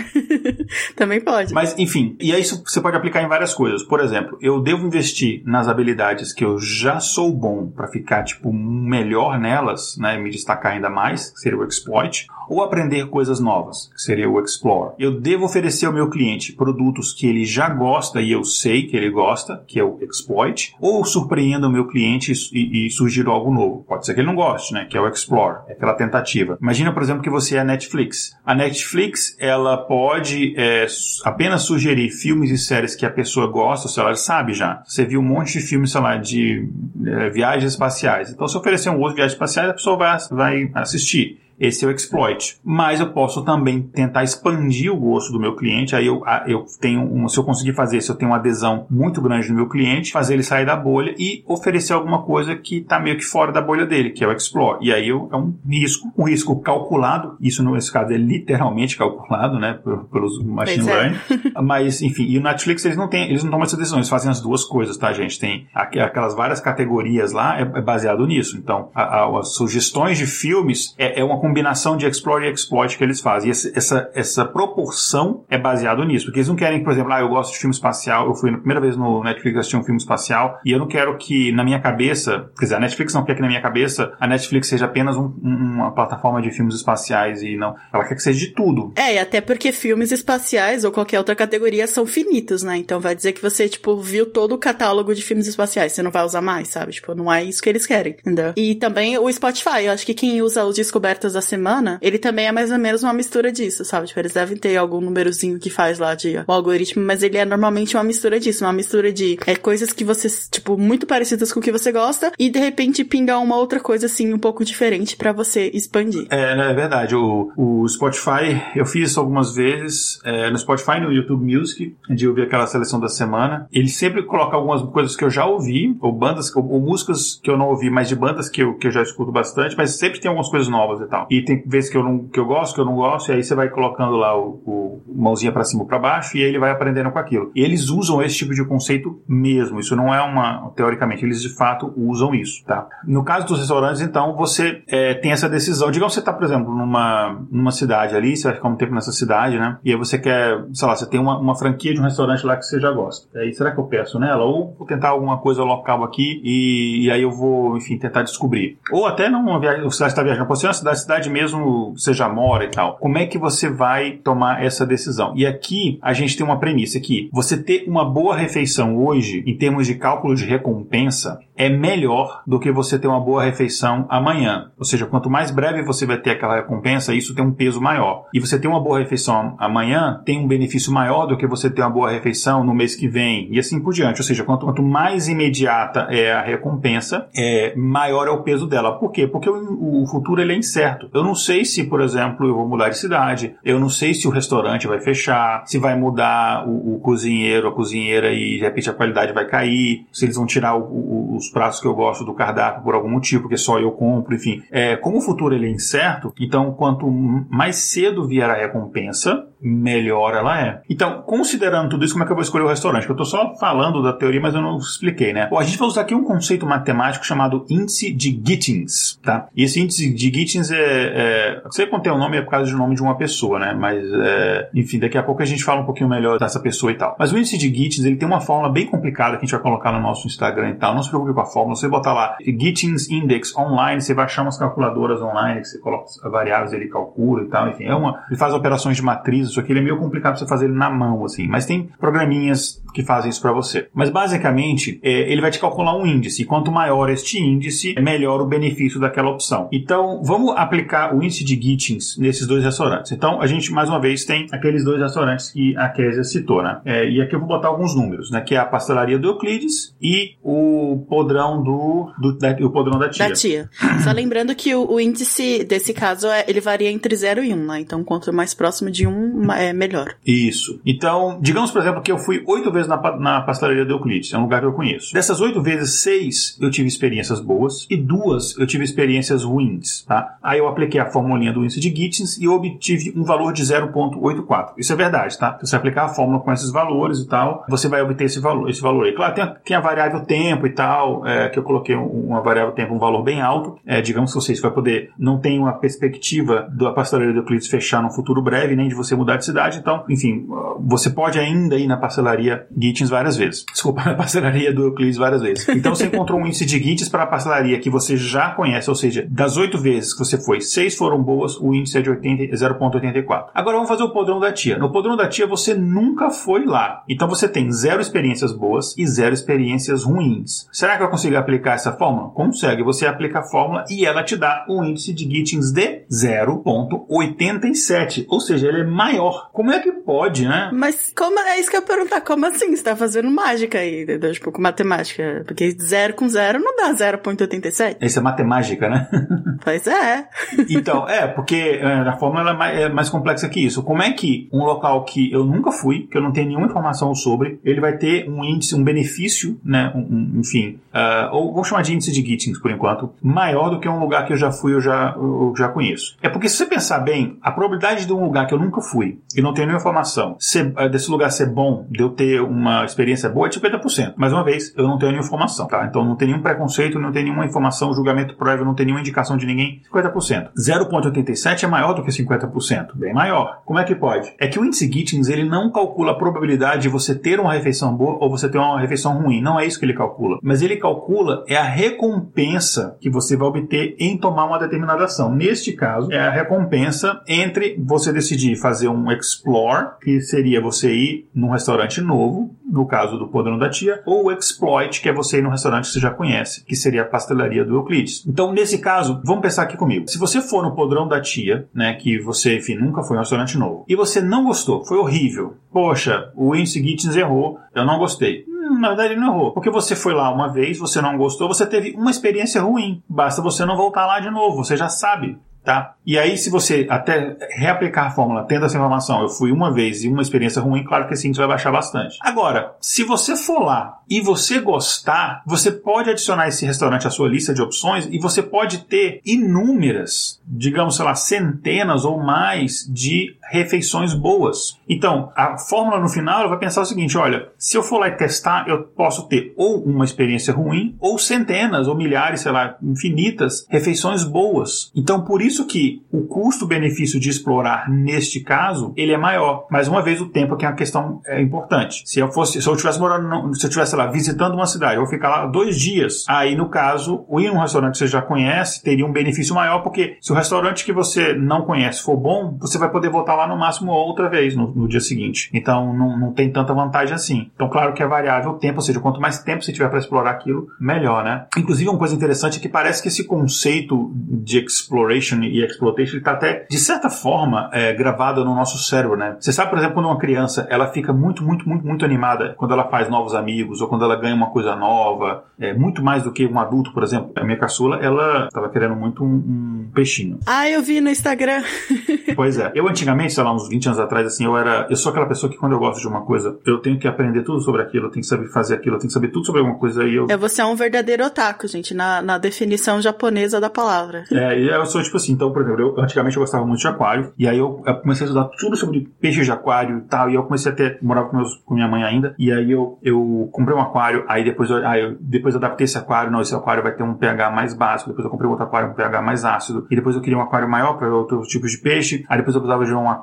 Também pode. Mas, enfim, e aí isso você pode aplicar em várias coisas. Por exemplo, eu devo investir nas habilidades que eu já sou bom para ficar, tipo, melhor nelas, né? Me destacar ainda mais, que seria o exploit, ou aprender coisas novas, que seria o explore. Eu devo oferecer ao meu cliente produtos que ele já gosta e eu sei que ele gosta, que é o exploit, ou surpreenda o meu cliente e, e surgir algo novo. Pode ser que ele não goste, né? Que é o explore, é aquela tentativa. Imagina, por exemplo, que você é a Netflix. A Netflix, ela pode é, apenas sugerir filmes e séries que a pessoa gosta, ou se ela sabe já. Você viu um monte de filmes, sei lá, de é, viagens espaciais. Então, se oferecer um outro viagem espacial, a pessoa vai, vai assistir. Esse é o exploit. Mas eu posso também tentar expandir o gosto do meu cliente. Aí eu, eu tenho, um, se eu conseguir fazer, se eu tenho uma adesão muito grande no meu cliente, fazer ele sair da bolha e oferecer alguma coisa que está meio que fora da bolha dele, que é o explore. E aí eu, é um risco, um risco calculado. Isso nesse caso é literalmente calculado, né, pelos machine é. learning. É. Mas enfim, e o Netflix eles não têm, eles não tomam essa decisão, eles fazem as duas coisas, tá, gente? Tem aquelas várias categorias lá, é, é baseado nisso. Então, a, a, as sugestões de filmes é, é uma combinação de explore e exploit que eles fazem. E essa, essa proporção é baseado nisso. Porque eles não querem, por exemplo, ah, eu gosto de filme espacial, eu fui na primeira vez no Netflix assistir um filme espacial, e eu não quero que na minha cabeça, quer dizer, a Netflix não quer que na minha cabeça a Netflix seja apenas um, uma plataforma de filmes espaciais e não. Ela quer que seja de tudo. É, e até porque filmes espaciais ou qualquer outra categoria são finitos, né? Então vai dizer que você, tipo, viu todo o catálogo de filmes espaciais, você não vai usar mais, sabe? Tipo, não é isso que eles querem, entendeu? E também o Spotify, eu acho que quem usa os descobertas da semana, ele também é mais ou menos uma mistura disso, sabe? Tipo, eles devem ter algum númerozinho que faz lá de o algoritmo, mas ele é normalmente uma mistura disso, uma mistura de é, coisas que você, tipo, muito parecidas com o que você gosta e de repente pingar uma outra coisa assim, um pouco diferente para você expandir. É, né, é verdade. O, o Spotify, eu fiz isso algumas vezes, é, no Spotify, no YouTube Music, de ouvir aquela seleção da semana. Ele sempre coloca algumas coisas que eu já ouvi, ou bandas, ou, ou músicas que eu não ouvi, mas de bandas que eu, que eu já escuto bastante, mas sempre tem algumas coisas novas e tal. E tem vezes que eu, não, que eu gosto, que eu não gosto, e aí você vai colocando lá o, o mãozinha para cima ou para baixo, e aí ele vai aprendendo com aquilo. E eles usam esse tipo de conceito mesmo. Isso não é uma, teoricamente, eles de fato usam isso, tá? No caso dos restaurantes, então, você é, tem essa decisão. Digamos que você está, por exemplo, numa, numa cidade ali, você vai ficar um tempo nessa cidade, né? E aí você quer, sei lá, você tem uma, uma franquia de um restaurante lá que você já gosta. Aí, será que eu peço nela? Ou vou tentar alguma coisa local aqui e, e aí eu vou, enfim, tentar descobrir. Ou até não viagem, você está viajando, pode ser uma cidade, cidade mesmo, você já mora e tal. Como é que você vai tomar essa decisão? E aqui a gente tem uma premissa que você ter uma boa refeição hoje, em termos de cálculo de recompensa, é melhor do que você ter uma boa refeição amanhã. Ou seja, quanto mais breve você vai ter aquela recompensa, isso tem um peso maior. E você ter uma boa refeição amanhã tem um benefício maior do que você ter uma boa refeição no mês que vem e assim por diante. Ou seja, quanto, quanto mais imediata é a recompensa, é, maior é o peso dela. Por quê? Porque o, o futuro ele é incerto. Eu não sei se, por exemplo, eu vou mudar de cidade, eu não sei se o restaurante vai fechar, se vai mudar o, o cozinheiro, a cozinheira e de repente a qualidade vai cair, se eles vão tirar o, o, os pratos que eu gosto do cardápio por algum motivo, porque só eu compro, enfim. É, como o futuro ele é incerto, então quanto mais cedo vier a recompensa, melhor ela é. Então, considerando tudo isso, como é que eu vou escolher o restaurante? eu estou só falando da teoria, mas eu não expliquei, né? Bom, a gente vai usar aqui um conceito matemático chamado índice de Gittins, tá? E esse índice de Gittins é, é sei quando tem o nome é por causa do nome de uma pessoa, né? Mas, é, enfim, daqui a pouco a gente fala um pouquinho melhor dessa pessoa e tal. Mas o índice de Gittins, ele tem uma fórmula bem complicada que a gente vai colocar no nosso Instagram e tal. Não se preocupe com a fórmula, você botar lá Gittins Index online, você vai achar umas calculadoras online que você coloca as variáveis, ele calcula e tal, enfim, é uma, ele faz operações de matriz, isso aqui ele é meio complicado pra você fazer ele na mão, assim, mas tem programinhas que fazem isso para você. Mas basicamente, é, ele vai te calcular um índice, e quanto maior este índice, melhor o benefício daquela opção. Então, vamos aplicar o índice de Gittins nesses dois restaurantes. Então, a gente, mais uma vez, tem aqueles dois restaurantes que a Késia citou, né? É, e aqui eu vou botar alguns números, né? Que é a pastelaria do Euclides e o podrão do, do da, o podrão da tia. Da tia. Só lembrando que o, o, índice desse caso, é, ele varia entre 0 e 1, um, né? Então, quanto mais próximo de 1, um, é melhor. Isso. Então, digamos, por exemplo, que eu fui oito vezes na, na pastelaria de Euclides, é um lugar que eu conheço. Dessas oito vezes, seis eu tive experiências boas e duas eu tive experiências ruins, tá? Aí eu apliquei a formulinha do índice de Gittins e obtive um valor de 0.84. Isso é verdade, tá? Se você aplicar a fórmula com esses valores e tal, você vai obter esse valor, esse valor aí. Claro, tem a, tem a variável tempo e tal, é, que eu coloquei uma variável tempo, um valor bem alto. É, digamos que você vai poder, não tem uma perspectiva da pastelaria de Euclides fechar no futuro breve, nem de você mudar de cidade, então, enfim, você pode ainda ir na pastelaria Gittins várias vezes. Desculpa, na pastelaria do Euclides várias vezes. Então você encontrou um índice de Gittins para a pastelaria que você já conhece, ou seja, das oito vezes que você foi, seis foram boas, o índice é de 0,84. Agora vamos fazer o podrão da tia. No podrão da tia você nunca foi lá. Então você tem zero experiências boas e zero experiências ruins. Será que eu consigo aplicar essa fórmula? Consegue. Você aplica a fórmula e ela te dá um índice de Gittins de 0,87. Ou seja, ele é maior. Como é que pode, né? Mas como é isso que eu ia perguntar? Como assim? Você tá fazendo mágica aí, entendeu? Tipo, com matemática. Porque zero com zero não dá 0,87. Isso é matemática, né? Pois é. então, é, porque é, a fórmula é mais, é mais, complexa que isso. Como é que um local que eu nunca fui, que eu não tenho nenhuma informação sobre, ele vai ter um índice, um benefício, né? Um, um, enfim, uh, ou vou chamar de índice de Gittins por enquanto, maior do que um lugar que eu já fui, eu já, eu já conheço. É porque se você pensar bem, a probabilidade de um lugar que eu nunca fui e não tenho nenhuma informação, uh, desse lugar ser bom, de eu ter uma experiência boa, é de 50%. Mais uma vez, eu não tenho nenhuma informação, tá? Então não tem nenhum preconceito, não tem nenhuma informação, julgamento prévio, não tem nenhuma indicação de ninguém, 50%. 0,87 é maior do que 50%, bem maior. Como é que pode? É que o índice ele não calcula a probabilidade de você ter uma refeição boa ou você ter uma refeição ruim. Não é isso que ele calcula. Mas ele calcula é a recompensa que você vai obter em tomar uma determinada ação. Neste caso, é a recompensa entre você decidir fazer um explore, que seria você ir num restaurante novo, no caso do podrão da tia, ou exploit, que é você ir num restaurante que você já conhece, que seria a pastelaria do Euclides. Então, nesse caso, vamos pensar aqui comigo. Se você for no podrão da tia, né, que você, enfim, nunca foi um restaurante novo, e você não gostou, foi horrível, poxa, o índice Gittins errou, eu não gostei. Hum, na verdade, ele não errou. Porque você foi lá uma vez, você não gostou, você teve uma experiência ruim. Basta você não voltar lá de novo, você já sabe. Tá? E aí, se você até reaplicar a fórmula tendo essa informação, eu fui uma vez e uma experiência ruim, claro que esse índice vai baixar bastante. Agora, se você for lá e você gostar, você pode adicionar esse restaurante à sua lista de opções e você pode ter inúmeras, digamos, sei lá, centenas ou mais de refeições boas. Então, a fórmula no final vai pensar o seguinte: olha, se eu for lá e testar, eu posso ter ou uma experiência ruim, ou centenas, ou milhares, sei lá, infinitas refeições boas. Então, por isso que o custo-benefício de explorar neste caso ele é maior. Mais uma vez, o tempo aqui é uma questão é, importante. Se eu fosse, se eu estivesse morando, se eu estivesse lá visitando uma cidade, eu vou ficar lá dois dias. Aí, no caso, ir um restaurante que você já conhece teria um benefício maior, porque se o restaurante que você não conhece for bom, você vai poder voltar lá no máximo outra vez no, no dia seguinte. Então não, não tem tanta vantagem assim. Então, claro que é variável o tempo, ou seja, quanto mais tempo você tiver para explorar aquilo, melhor, né? Inclusive, uma coisa interessante é que parece que esse conceito de exploration e exploitation está até, de certa forma, é, gravado no nosso cérebro, né? Você sabe, por exemplo, quando uma criança ela fica muito, muito, muito, muito animada quando ela faz novos amigos ou quando ela ganha uma coisa nova, é, muito mais do que um adulto, por exemplo. A minha caçula, ela estava querendo muito um, um peixinho. Ah, eu vi no Instagram. pois é. Eu antigamente, sei lá, uns 20 anos atrás, assim, eu era. Eu sou aquela pessoa que quando eu gosto de uma coisa, eu tenho que aprender tudo sobre aquilo, eu tenho que saber fazer aquilo, eu tenho que saber tudo sobre alguma coisa aí. Eu... É, você é um verdadeiro otaku, gente, na, na definição japonesa da palavra. É, e eu sou tipo assim, então, por exemplo, eu, antigamente eu gostava muito de aquário, e aí eu, eu comecei a estudar tudo sobre peixes de aquário e tal, e eu comecei a ter, morava com, meus, com minha mãe ainda, e aí eu, eu comprei um aquário, aí depois eu, aí eu depois eu adaptei esse aquário, não, esse aquário vai ter um pH mais básico, depois eu comprei outro aquário, um pH mais ácido, e depois eu queria um aquário maior para outros tipos de peixe, aí depois eu precisava de um aquário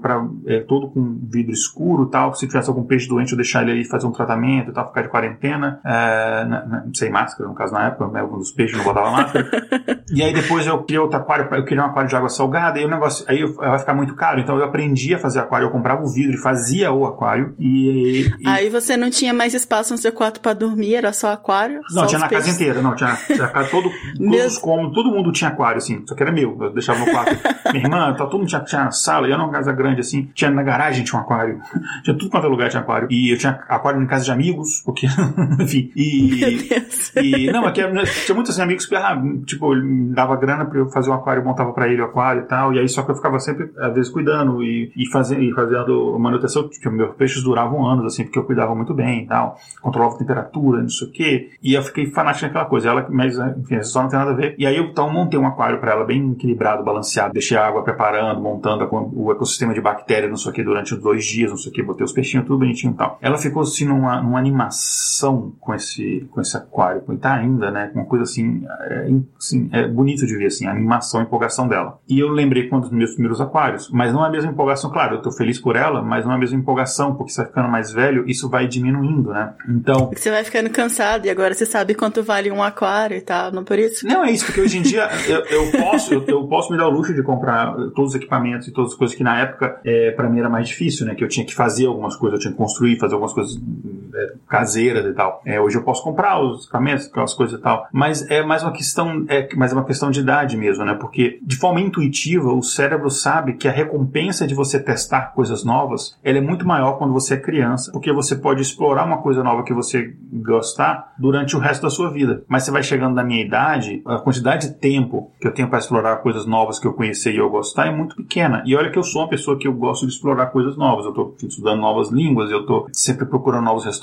para é, todo com vidro escuro tal, se tivesse algum peixe doente eu deixar ele aí fazer um tratamento e tal, ficar de quarentena, é, na, na, sem máscara, no caso na época, né, algum dos peixes não botava máscara. e aí depois eu queria outro aquário, eu queria um aquário de água salgada, e o negócio, aí vai ficar muito caro, então eu aprendi a fazer aquário, eu comprava o vidro e fazia o aquário, e... e... Aí você não tinha mais espaço no seu quarto para dormir, era só aquário? Não, só tinha na peixes. casa inteira, não, tinha, tinha casa, todo, todos os cômodos, todo mundo tinha aquário, assim, só que era meu, eu deixava no quarto. Minha irmã, tá, todo mundo tinha, tinha sala, eu era uma casa grande assim. Tinha na garagem tinha um aquário. tinha tudo quanto é lugar tinha aquário. E eu tinha aquário em casa de amigos, porque, enfim. E, e não, aqui tinha muitos assim, amigos que, ah, tipo, ele dava grana pra eu fazer um aquário, eu montava pra ele o aquário e tal. E aí só que eu ficava sempre, às vezes, cuidando e, e, fazendo, e fazendo manutenção. Tipo, meus peixes duravam anos, assim, porque eu cuidava muito bem e tal. Controlava a temperatura, não sei o quê. E eu fiquei fanático naquela coisa. Ela, mas, enfim, só não tem nada a ver. E aí eu então montei um aquário para ela bem equilibrado, balanceado. Deixei a água preparando, montando o ecossistema de bactérias, não sei o que, durante dois dias, não sei o que. Botei os peixinhos tudo bonitinho e tal. Ela ficou assim numa, numa animação com esse, com esse aquário. E tá ainda, né? Com uma coisa assim, é, assim, é bonito de ver, assim, a animação, a empolgação dela. E eu lembrei quando os meus primeiros aquários, mas não é a mesma empolgação, claro, eu tô feliz por ela, mas não é a mesma empolgação, porque você vai ficando mais velho, isso vai diminuindo, né? Então. Porque você vai ficando cansado e agora você sabe quanto vale um aquário e tal, não por isso? Não, é isso, porque hoje em dia eu, eu posso, eu, eu, posso me dar o luxo de comprar todos os equipamentos e todas as coisas que na época é, para mim era mais difícil, né? Que eu tinha que fazer algumas coisas, eu tinha que construir, fazer algumas coisas é, caseiras e tal. É, hoje eu posso comprar os equipamentos, aquelas coisas e tal. Mas é mais uma questão, é mais uma questão de idade mesmo, né? Porque de forma intuitiva o cérebro sabe que a recompensa de você testar coisas novas, ela é muito maior quando você é criança, porque você pode explorar uma coisa nova que você gostar durante o resto da sua vida. Mas você vai chegando na minha idade, a quantidade de tempo que eu tenho para explorar coisas novas que eu conhecer e eu gostar é muito pequena. E olha que eu sou uma pessoa que eu gosto de explorar coisas novas. Eu estou estudando novas línguas, eu estou sempre procurando novos restaurantes.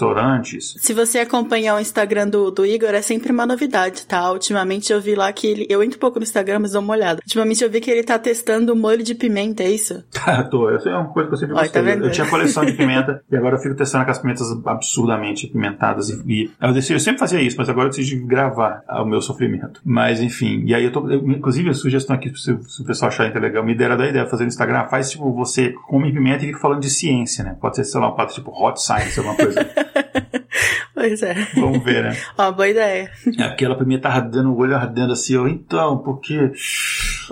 Se você acompanhar o Instagram do, do Igor, é sempre uma novidade, tá? Ultimamente eu vi lá que ele. Eu entro um pouco no Instagram, mas dou uma olhada. Ultimamente eu vi que ele tá testando molho de pimenta, é isso? Tá, tô. Essa é uma coisa que eu sempre gostei. Tá eu, eu tinha coleção de pimenta e agora eu fico testando aquelas pimentas absurdamente pimentadas. E, e eu, decidi, eu sempre fazia isso, mas agora eu decido gravar o meu sofrimento. Mas enfim, e aí eu tô. Eu, inclusive, a sugestão aqui, se, se o pessoal achar legal, me deram da ideia, fazer no Instagram, faz tipo, você come pimenta e fica falando de ciência, né? Pode ser, sei lá, um pato tipo hot science, alguma coisa. Pois é. Vamos ver, né? Ó, boa ideia. É, aquela pimenta ardendo, o olho ardendo assim, ó. Então, porque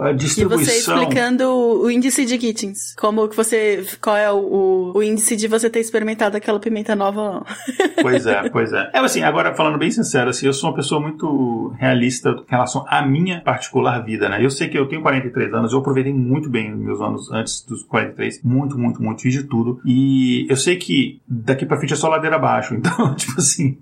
a distribuição... E você explicando o índice de Gittins. Como que você... Qual é o, o índice de você ter experimentado aquela pimenta nova ou não. Pois é, pois é. É assim, agora falando bem sincero, assim, eu sou uma pessoa muito realista em relação à minha particular vida, né? Eu sei que eu tenho 43 anos, eu aproveitei muito bem meus anos antes dos 43. Muito, muito, muito. Fiz de tudo. E eu sei que daqui pra frente é só ladeira abaixo. Então, tipo assim...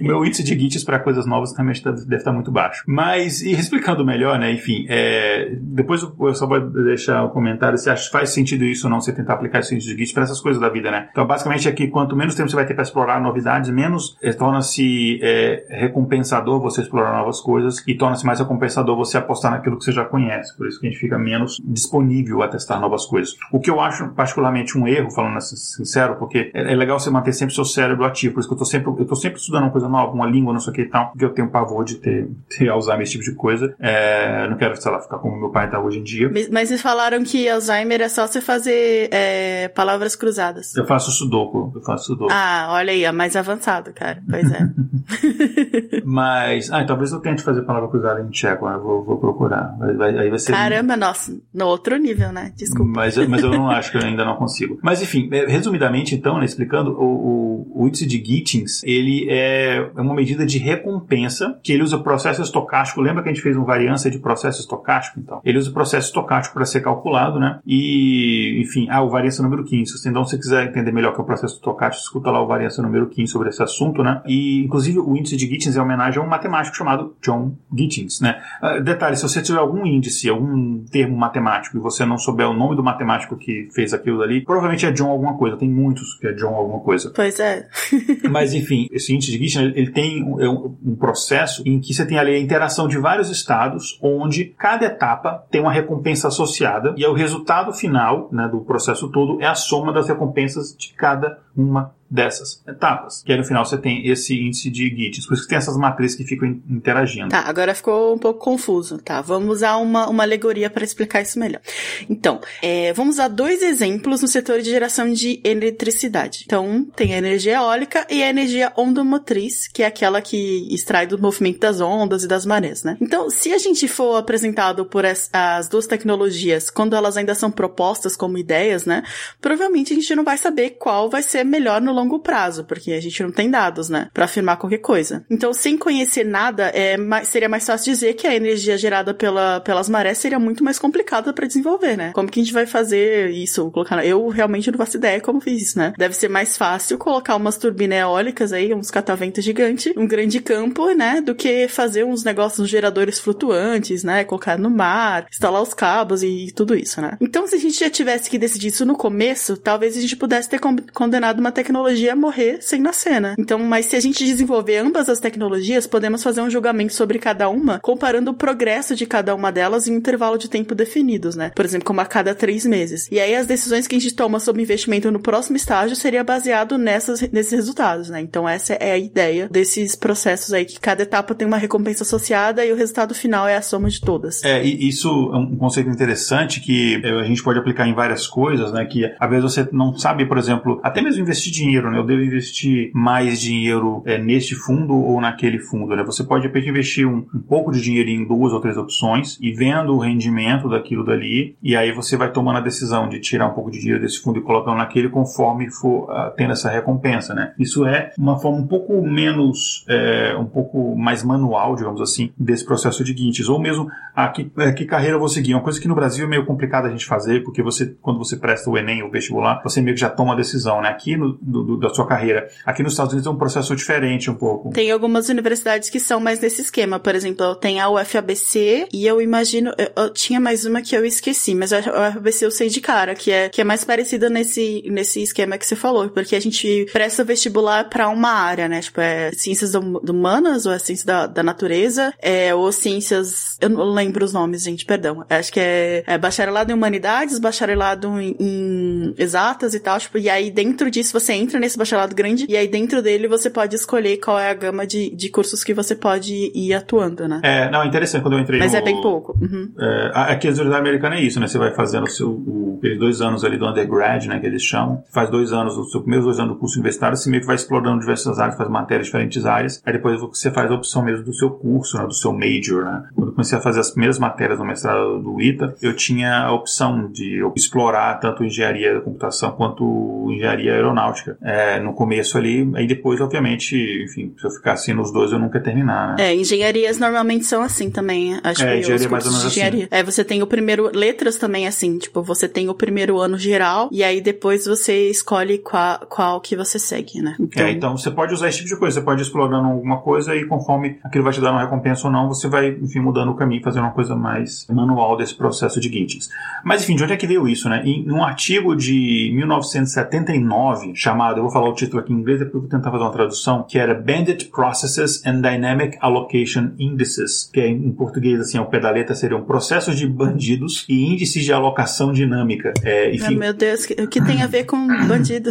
o meu índice de Gits para coisas novas realmente deve estar muito baixo. Mas, e explicando melhor, né? Enfim, é, depois eu só vou deixar o um comentário se acha, faz sentido isso ou não, você tentar aplicar esse índice de Git para essas coisas da vida, né? Então, basicamente é que quanto menos tempo você vai ter para explorar novidades, menos é, torna-se é, recompensador você explorar novas coisas e torna-se mais recompensador você apostar naquilo que você já conhece. Por isso que a gente fica menos disponível a testar novas coisas. O que eu acho particularmente um erro, falando assim, sincero, porque é, é legal você manter sempre seu cérebro ativo. Por isso que eu tô sempre, eu tô sempre estudando uma coisa nova, uma língua, não sei o que e tal, porque eu tenho pavor de ter, ter Alzheimer, esse tipo de coisa. É, não quero, sei lá, ficar como meu pai tá hoje em dia. Mas me falaram que Alzheimer é só você fazer é, palavras cruzadas. Eu faço sudoku, eu faço sudoku. Ah, olha aí, é mais avançado, cara. Pois é. Mas, ah, talvez eu tente fazer palavra cruzada em tcheco, eu vou, vou procurar. Vai, aí vai ser... Caramba, nossa, no outro nível, né? Desculpa. Mas, mas eu não acho que eu ainda não consigo. Mas enfim, é, resumidamente então, né, explicando, o, o, o índice de Gittins, ele é uma medida de recompensa que ele usa processo estocástico. Lembra que a gente fez uma variância de processo estocástico? Então, ele usa o processo estocástico para ser calculado, né? E, enfim, ah, o variância número 15. Então, se você quiser entender melhor o que é o processo estocástico, escuta lá o variância número 15 sobre esse assunto, né? E, inclusive, o índice de Gittins é homenagem a um matemático chamado John Gittins, né? Uh, detalhe, se você tiver algum índice, algum termo matemático e você não souber o nome do matemático que fez aquilo dali, provavelmente é John alguma coisa. Tem muitos que é John alguma coisa. Pois é. Mas, enfim, esse índice de Gittins, ele tem um, um, processo em que você tem ali a interação de vários estados, onde cada etapa tem uma recompensa associada, e é o resultado final né, do processo todo é a soma das recompensas de cada uma dessas etapas. Que aí no final você tem esse índice de GITs. Por isso que tem essas matrizes que ficam interagindo. Tá, agora ficou um pouco confuso, tá? Vamos usar uma, uma alegoria para explicar isso melhor. Então, é, vamos usar dois exemplos no setor de geração de eletricidade. Então, tem a energia eólica e a energia ondomotriz, que é aquela que extrai do movimento das ondas e das marés, né? Então, se a gente for apresentado por as, as duas tecnologias quando elas ainda são propostas como ideias, né? Provavelmente a gente não vai saber qual vai ser melhor no longo prazo, porque a gente não tem dados, né, para afirmar qualquer coisa. Então, sem conhecer nada, é seria mais fácil dizer que a energia gerada pela, pelas marés seria muito mais complicada para desenvolver, né? Como que a gente vai fazer isso? Colocar, eu realmente não faço ideia como fiz isso, né? Deve ser mais fácil colocar umas turbinas eólicas aí, uns cataventos gigantes, um grande campo, né, do que fazer uns negócios, uns geradores flutuantes, né, colocar no mar, instalar os cabos e tudo isso, né? Então, se a gente já tivesse que decidir isso no começo, talvez a gente pudesse ter condenado uma tecnologia a morrer sem nascer, né? Então, mas se a gente desenvolver ambas as tecnologias, podemos fazer um julgamento sobre cada uma, comparando o progresso de cada uma delas em um intervalo de tempo definidos, né? Por exemplo, como a cada três meses. E aí as decisões que a gente toma sobre investimento no próximo estágio seria baseado nessas, nesses resultados, né? Então essa é a ideia desses processos aí, que cada etapa tem uma recompensa associada e o resultado final é a soma de todas. É, e isso é um conceito interessante que a gente pode aplicar em várias coisas, né? Que às vezes você não sabe, por exemplo, até mesmo investir dinheiro, né? Eu devo investir mais dinheiro é, neste fundo ou naquele fundo, né? Você pode, de repente, investir um, um pouco de dinheiro em duas ou três opções e vendo o rendimento daquilo dali, e aí você vai tomando a decisão de tirar um pouco de dinheiro desse fundo e colocando naquele conforme for uh, tendo essa recompensa, né? Isso é uma forma um pouco menos, é, um pouco mais manual, digamos assim, desse processo de guinches, ou mesmo a que, a que carreira eu vou seguir. Uma coisa que no Brasil é meio complicado a gente fazer, porque você, quando você presta o Enem, o vestibular, você meio que já toma a decisão, né? Aqui no, do, do, da sua carreira. Aqui nos Estados Unidos é um processo diferente um pouco. Tem algumas universidades que são mais nesse esquema, por exemplo, tem a UFABC e eu imagino, eu, eu tinha mais uma que eu esqueci, mas a UFABC eu sei de cara, que é, que é mais parecida nesse, nesse esquema que você falou, porque a gente presta vestibular para uma área, né? Tipo, é ciências humanas ou é ciência da, da natureza, é, ou ciências, eu não lembro os nomes, gente, perdão. Acho que é, é bacharelado em humanidades, bacharelado em, em exatas e tal, tipo, e aí dentro disso você entra nesse bacharelado grande e aí dentro dele você pode escolher qual é a gama de, de cursos que você pode ir atuando, né? É, não, interessante quando eu entrei Mas no, é bem pouco. Uhum. É, aqui a universidade americana é isso, né? Você vai fazendo o seu, o, aqueles dois anos ali do undergrad, né, que eles chamam. Faz dois anos, os seus primeiros dois anos do curso universitário, você meio que vai explorando diversas áreas, faz matérias, diferentes áreas. Aí depois você faz a opção mesmo do seu curso, né, do seu major, né? Quando eu comecei a fazer as primeiras matérias no mestrado do ITA, eu tinha a opção de explorar tanto engenharia da computação quanto engenharia aeronáutica. É, no começo ali, aí depois, obviamente, enfim, se eu ficar assim nos dois, eu nunca ia terminar, né? É, engenharias normalmente são assim também, acho é, que engenharia os mais ou menos assim. engenharia. Assim. É, você tem o primeiro, letras também assim, tipo, você tem o primeiro ano geral e aí depois você escolhe qual, qual que você segue, né? Então... É, então você pode usar esse tipo de coisa, você pode ir explorando alguma coisa e conforme aquilo vai te dar uma recompensa ou não, você vai, enfim, mudando o caminho, fazendo uma coisa mais manual desse processo de Gittings. Mas enfim, de onde é que veio isso, né? Em um artigo de 1979, chamado, eu vou falar o título aqui em inglês, depois vou tentar fazer uma tradução, que era Bandit Processes and Dynamic Allocation Indices, que é, em português, assim, ao pé da letra, seriam processos de bandidos e índices de alocação dinâmica. É, enfim... meu Deus, o que tem a ver com bandido?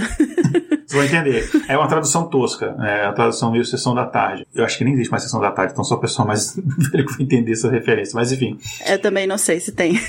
Você vai entender. É uma tradução tosca. É a tradução meio sessão da tarde. Eu acho que nem existe mais sessão da tarde, então só o pessoal mais velho que vai entender essa referência. Mas enfim. Eu também não sei se tem.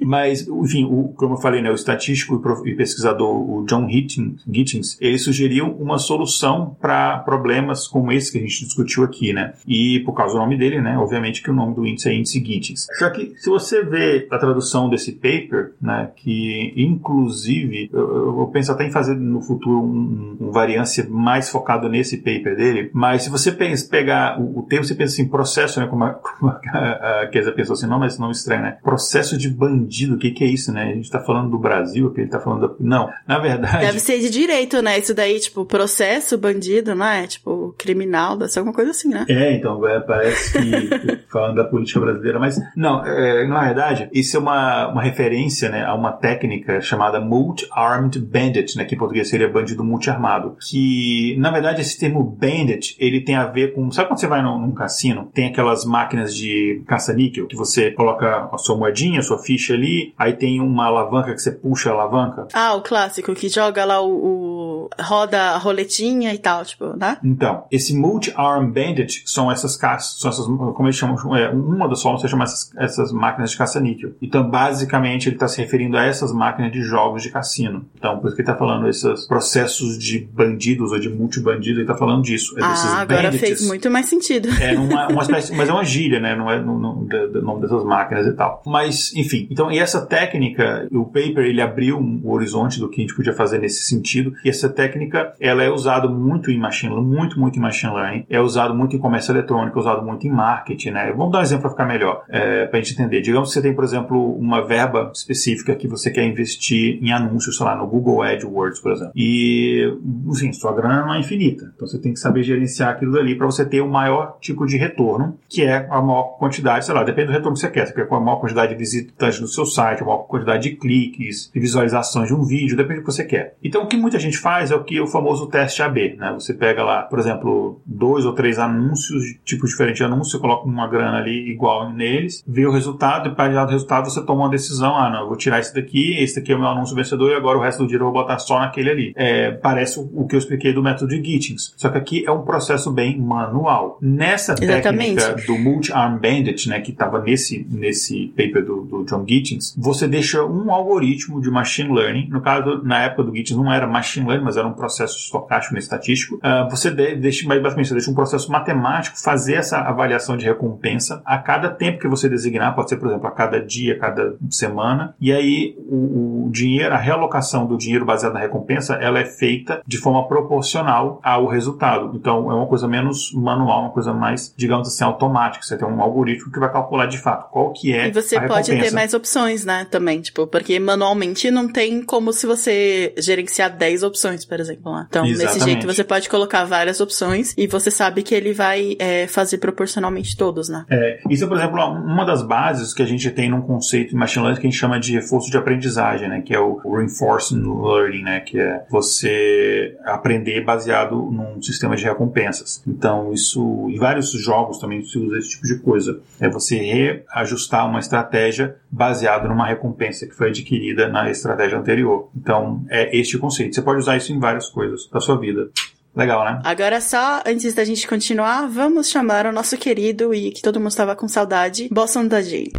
Mas, enfim, o, como eu falei, né, o estatístico e pesquisador o John Gittins, ele sugeriu uma solução para problemas como esse que a gente discutiu aqui, né? E por causa do nome dele, né? Obviamente que o nome do índice é índice Gittins. Só que se você vê a tradução desse paper, né, que inclusive eu, eu penso até em fazer no futuro um um, variância mais focado nesse paper dele, mas se você pensa, pegar o, o termo, você pensa assim, processo, né, como a, como a, a Kesa pensou assim, não, mas não estranho, né? Processo de bandido, o que, que é isso, né? A gente tá falando do Brasil, que ele tá falando da... Não, na verdade... Deve ser de direito, né? Isso daí, tipo, processo, bandido, não é? Tipo, criminal, deve ser alguma coisa assim, né? É, então, é, parece que falando da política brasileira, mas não, é, na verdade, isso é uma, uma referência, né, a uma técnica chamada Multi-Armed Bandit, né, que em português seria bandido multi armado. Que, na verdade, esse termo bandit, ele tem a ver com. Sabe quando você vai num, num cassino? Tem aquelas máquinas de caça-níquel que você coloca a sua moedinha, a sua ficha ali, aí tem uma alavanca que você puxa a alavanca. Ah, o clássico, que joga lá o. o roda a roletinha e tal, tipo, né? Então, Esse multi-arm bandit são essas caças, são essas, como eles chamam, é, uma das formas você chama essas, essas máquinas de caça-níquel. Então, basicamente, ele está se referindo a essas máquinas de jogos de cassino. Então, por isso que ele está falando esses processos de bandidos ou de multibandidos, ele está falando disso. É ah, agora bandits. fez muito mais sentido. É uma, uma espécie, mas é uma gíria, né? Não é no, nome dessas máquinas e tal. Mas, enfim, então, e essa técnica, o paper, ele abriu o horizonte do que a gente podia fazer nesse sentido, e essa técnica, ela é usada muito em machine learning, muito, muito em machine learning, é usado muito em comércio eletrônico, é usado muito em marketing, né? Vamos dar um exemplo para ficar melhor, é, para a gente entender. Digamos que você tem, por exemplo, uma verba específica que você quer investir em anúncios, sei lá, no Google AdWords, por exemplo. E, assim, sua grana não é infinita. Então você tem que saber gerenciar aquilo dali para você ter o maior tipo de retorno, que é a maior quantidade, sei lá, depende do retorno que você quer. Você quer a maior quantidade de visitantes no seu site, a maior quantidade de cliques, de visualizações de um vídeo, depende do que você quer. Então o que muita gente faz é o que o famoso teste AB, né? Você pega lá, por exemplo, dois ou três anúncios, tipos diferentes de anúncios, você coloca uma grana ali igual neles, vê o resultado e para do resultado você toma uma decisão, ah, não, eu vou tirar esse daqui, esse daqui é o meu anúncio vencedor e agora o resto do dinheiro eu vou botar só naquele ali. É, parece o que eu expliquei do método de Gittins. Só que aqui é um processo bem manual. Nessa Exatamente. técnica do multi-arm bandit, né, que estava nesse, nesse paper do, do John Gittins, você deixa um algoritmo de machine learning, no caso, na época do Gittins não era machine learning, mas era um processo estocástico, né, estatístico, uh, você deixa, basicamente, você deixa um processo matemático fazer essa avaliação de recompensa a cada tempo que você designar, pode ser, por exemplo, a cada dia, a cada semana, e aí o, o dinheiro, a realocação do dinheiro baseado na recompensa, ela é feita de forma proporcional ao resultado. Então, é uma coisa menos manual, uma coisa mais, digamos assim, automática. Você tem um algoritmo que vai calcular de fato qual que é E você pode recompensa. ter mais opções, né, também, tipo, porque manualmente não tem como se você gerenciar 10 opções, por exemplo, lá. Então, Exatamente. desse jeito você pode colocar várias opções e você sabe que ele vai é, fazer proporcionalmente todos, né? É, isso é, por exemplo, uma das bases que a gente tem num conceito de machine learning que a gente chama de reforço de aprendizagem, né, que é o reinforcement learning, né, que é você aprender baseado num sistema de recompensas. Então, isso, em vários jogos também se usa esse tipo de coisa. É você reajustar uma estratégia baseado numa recompensa que foi adquirida na estratégia anterior. Então, é este conceito. Você pode usar isso em várias coisas da sua vida. Legal, né? Agora só, antes da gente continuar, vamos chamar o nosso querido e que todo mundo estava com saudade, Boston da Jay.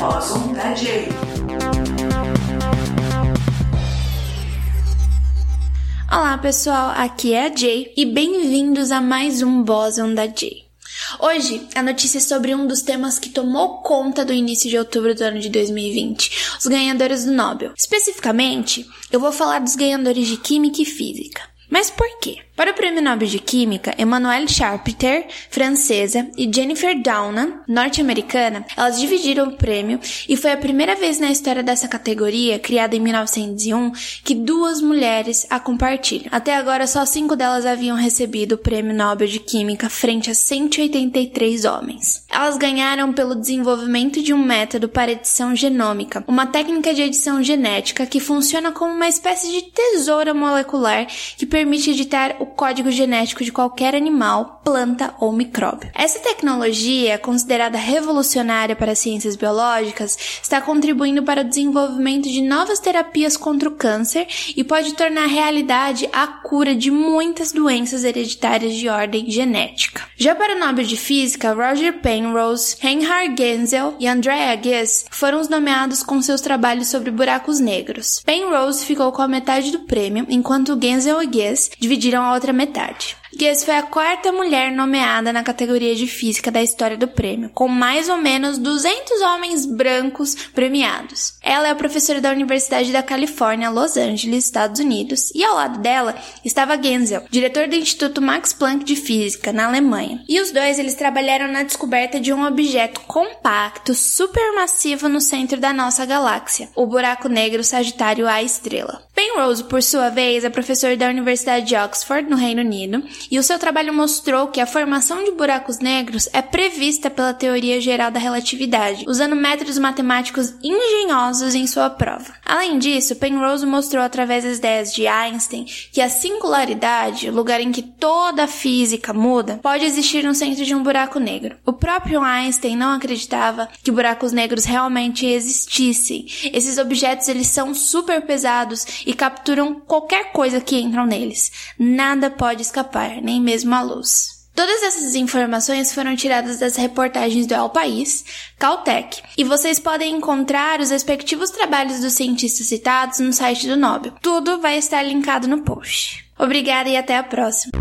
Boston da Jay. Olá pessoal, aqui é a Jay e bem-vindos a mais um Boson da Jay. Hoje, a notícia é sobre um dos temas que tomou conta do início de outubro do ano de 2020, os ganhadores do Nobel. Especificamente, eu vou falar dos ganhadores de Química e Física. Mas por quê? Para o Prêmio Nobel de Química, Emmanuelle Charpentier, francesa, e Jennifer Doudna, norte-americana, elas dividiram o prêmio e foi a primeira vez na história dessa categoria, criada em 1901, que duas mulheres a compartilham. Até agora, só cinco delas haviam recebido o Prêmio Nobel de Química frente a 183 homens. Elas ganharam pelo desenvolvimento de um método para edição genômica, uma técnica de edição genética que funciona como uma espécie de tesoura molecular que permite editar o código genético de qualquer animal, planta ou micróbio. Essa tecnologia, considerada revolucionária para as ciências biológicas, está contribuindo para o desenvolvimento de novas terapias contra o câncer e pode tornar realidade a cura de muitas doenças hereditárias de ordem genética. Já para o Nobel de Física, Roger Penrose, Reinhard Genzel e Andrea Ghez foram os nomeados com seus trabalhos sobre buracos negros. Penrose ficou com a metade do prêmio, enquanto Genzel e Ghez dividiram a outra metade. Guess foi a quarta mulher nomeada na categoria de física da história do prêmio, com mais ou menos 200 homens brancos premiados. Ela é professora da Universidade da Califórnia, Los Angeles, Estados Unidos, e ao lado dela estava Genzel, diretor do Instituto Max Planck de Física, na Alemanha. E os dois eles trabalharam na descoberta de um objeto compacto, supermassivo no centro da nossa galáxia, o buraco negro Sagitário A estrela. Penrose, por sua vez, é professor da Universidade de Oxford, no Reino Unido, e o seu trabalho mostrou que a formação de buracos negros é prevista pela teoria geral da relatividade, usando métodos matemáticos engenhosos em sua prova. Além disso, Penrose mostrou através das ideias de Einstein que a singularidade, lugar em que toda a física muda, pode existir no centro de um buraco negro. O próprio Einstein não acreditava que buracos negros realmente existissem. Esses objetos eles são super pesados e capturam qualquer coisa que entram neles. Nada pode escapar, nem mesmo a luz. Todas essas informações foram tiradas das reportagens do El País, Caltech, e vocês podem encontrar os respectivos trabalhos dos cientistas citados no site do Nobel. Tudo vai estar linkado no post. Obrigada e até a próxima.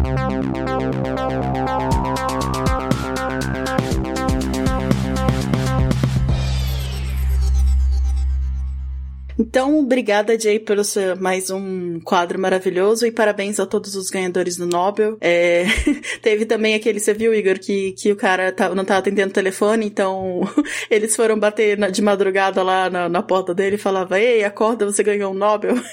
Então, obrigada, Jay, pelo seu mais um quadro maravilhoso e parabéns a todos os ganhadores do Nobel. É, teve também aquele, você viu, Igor, que, que o cara tá, não tava atendendo o telefone, então eles foram bater na, de madrugada lá na, na, porta dele e falava, ei, acorda, você ganhou um Nobel.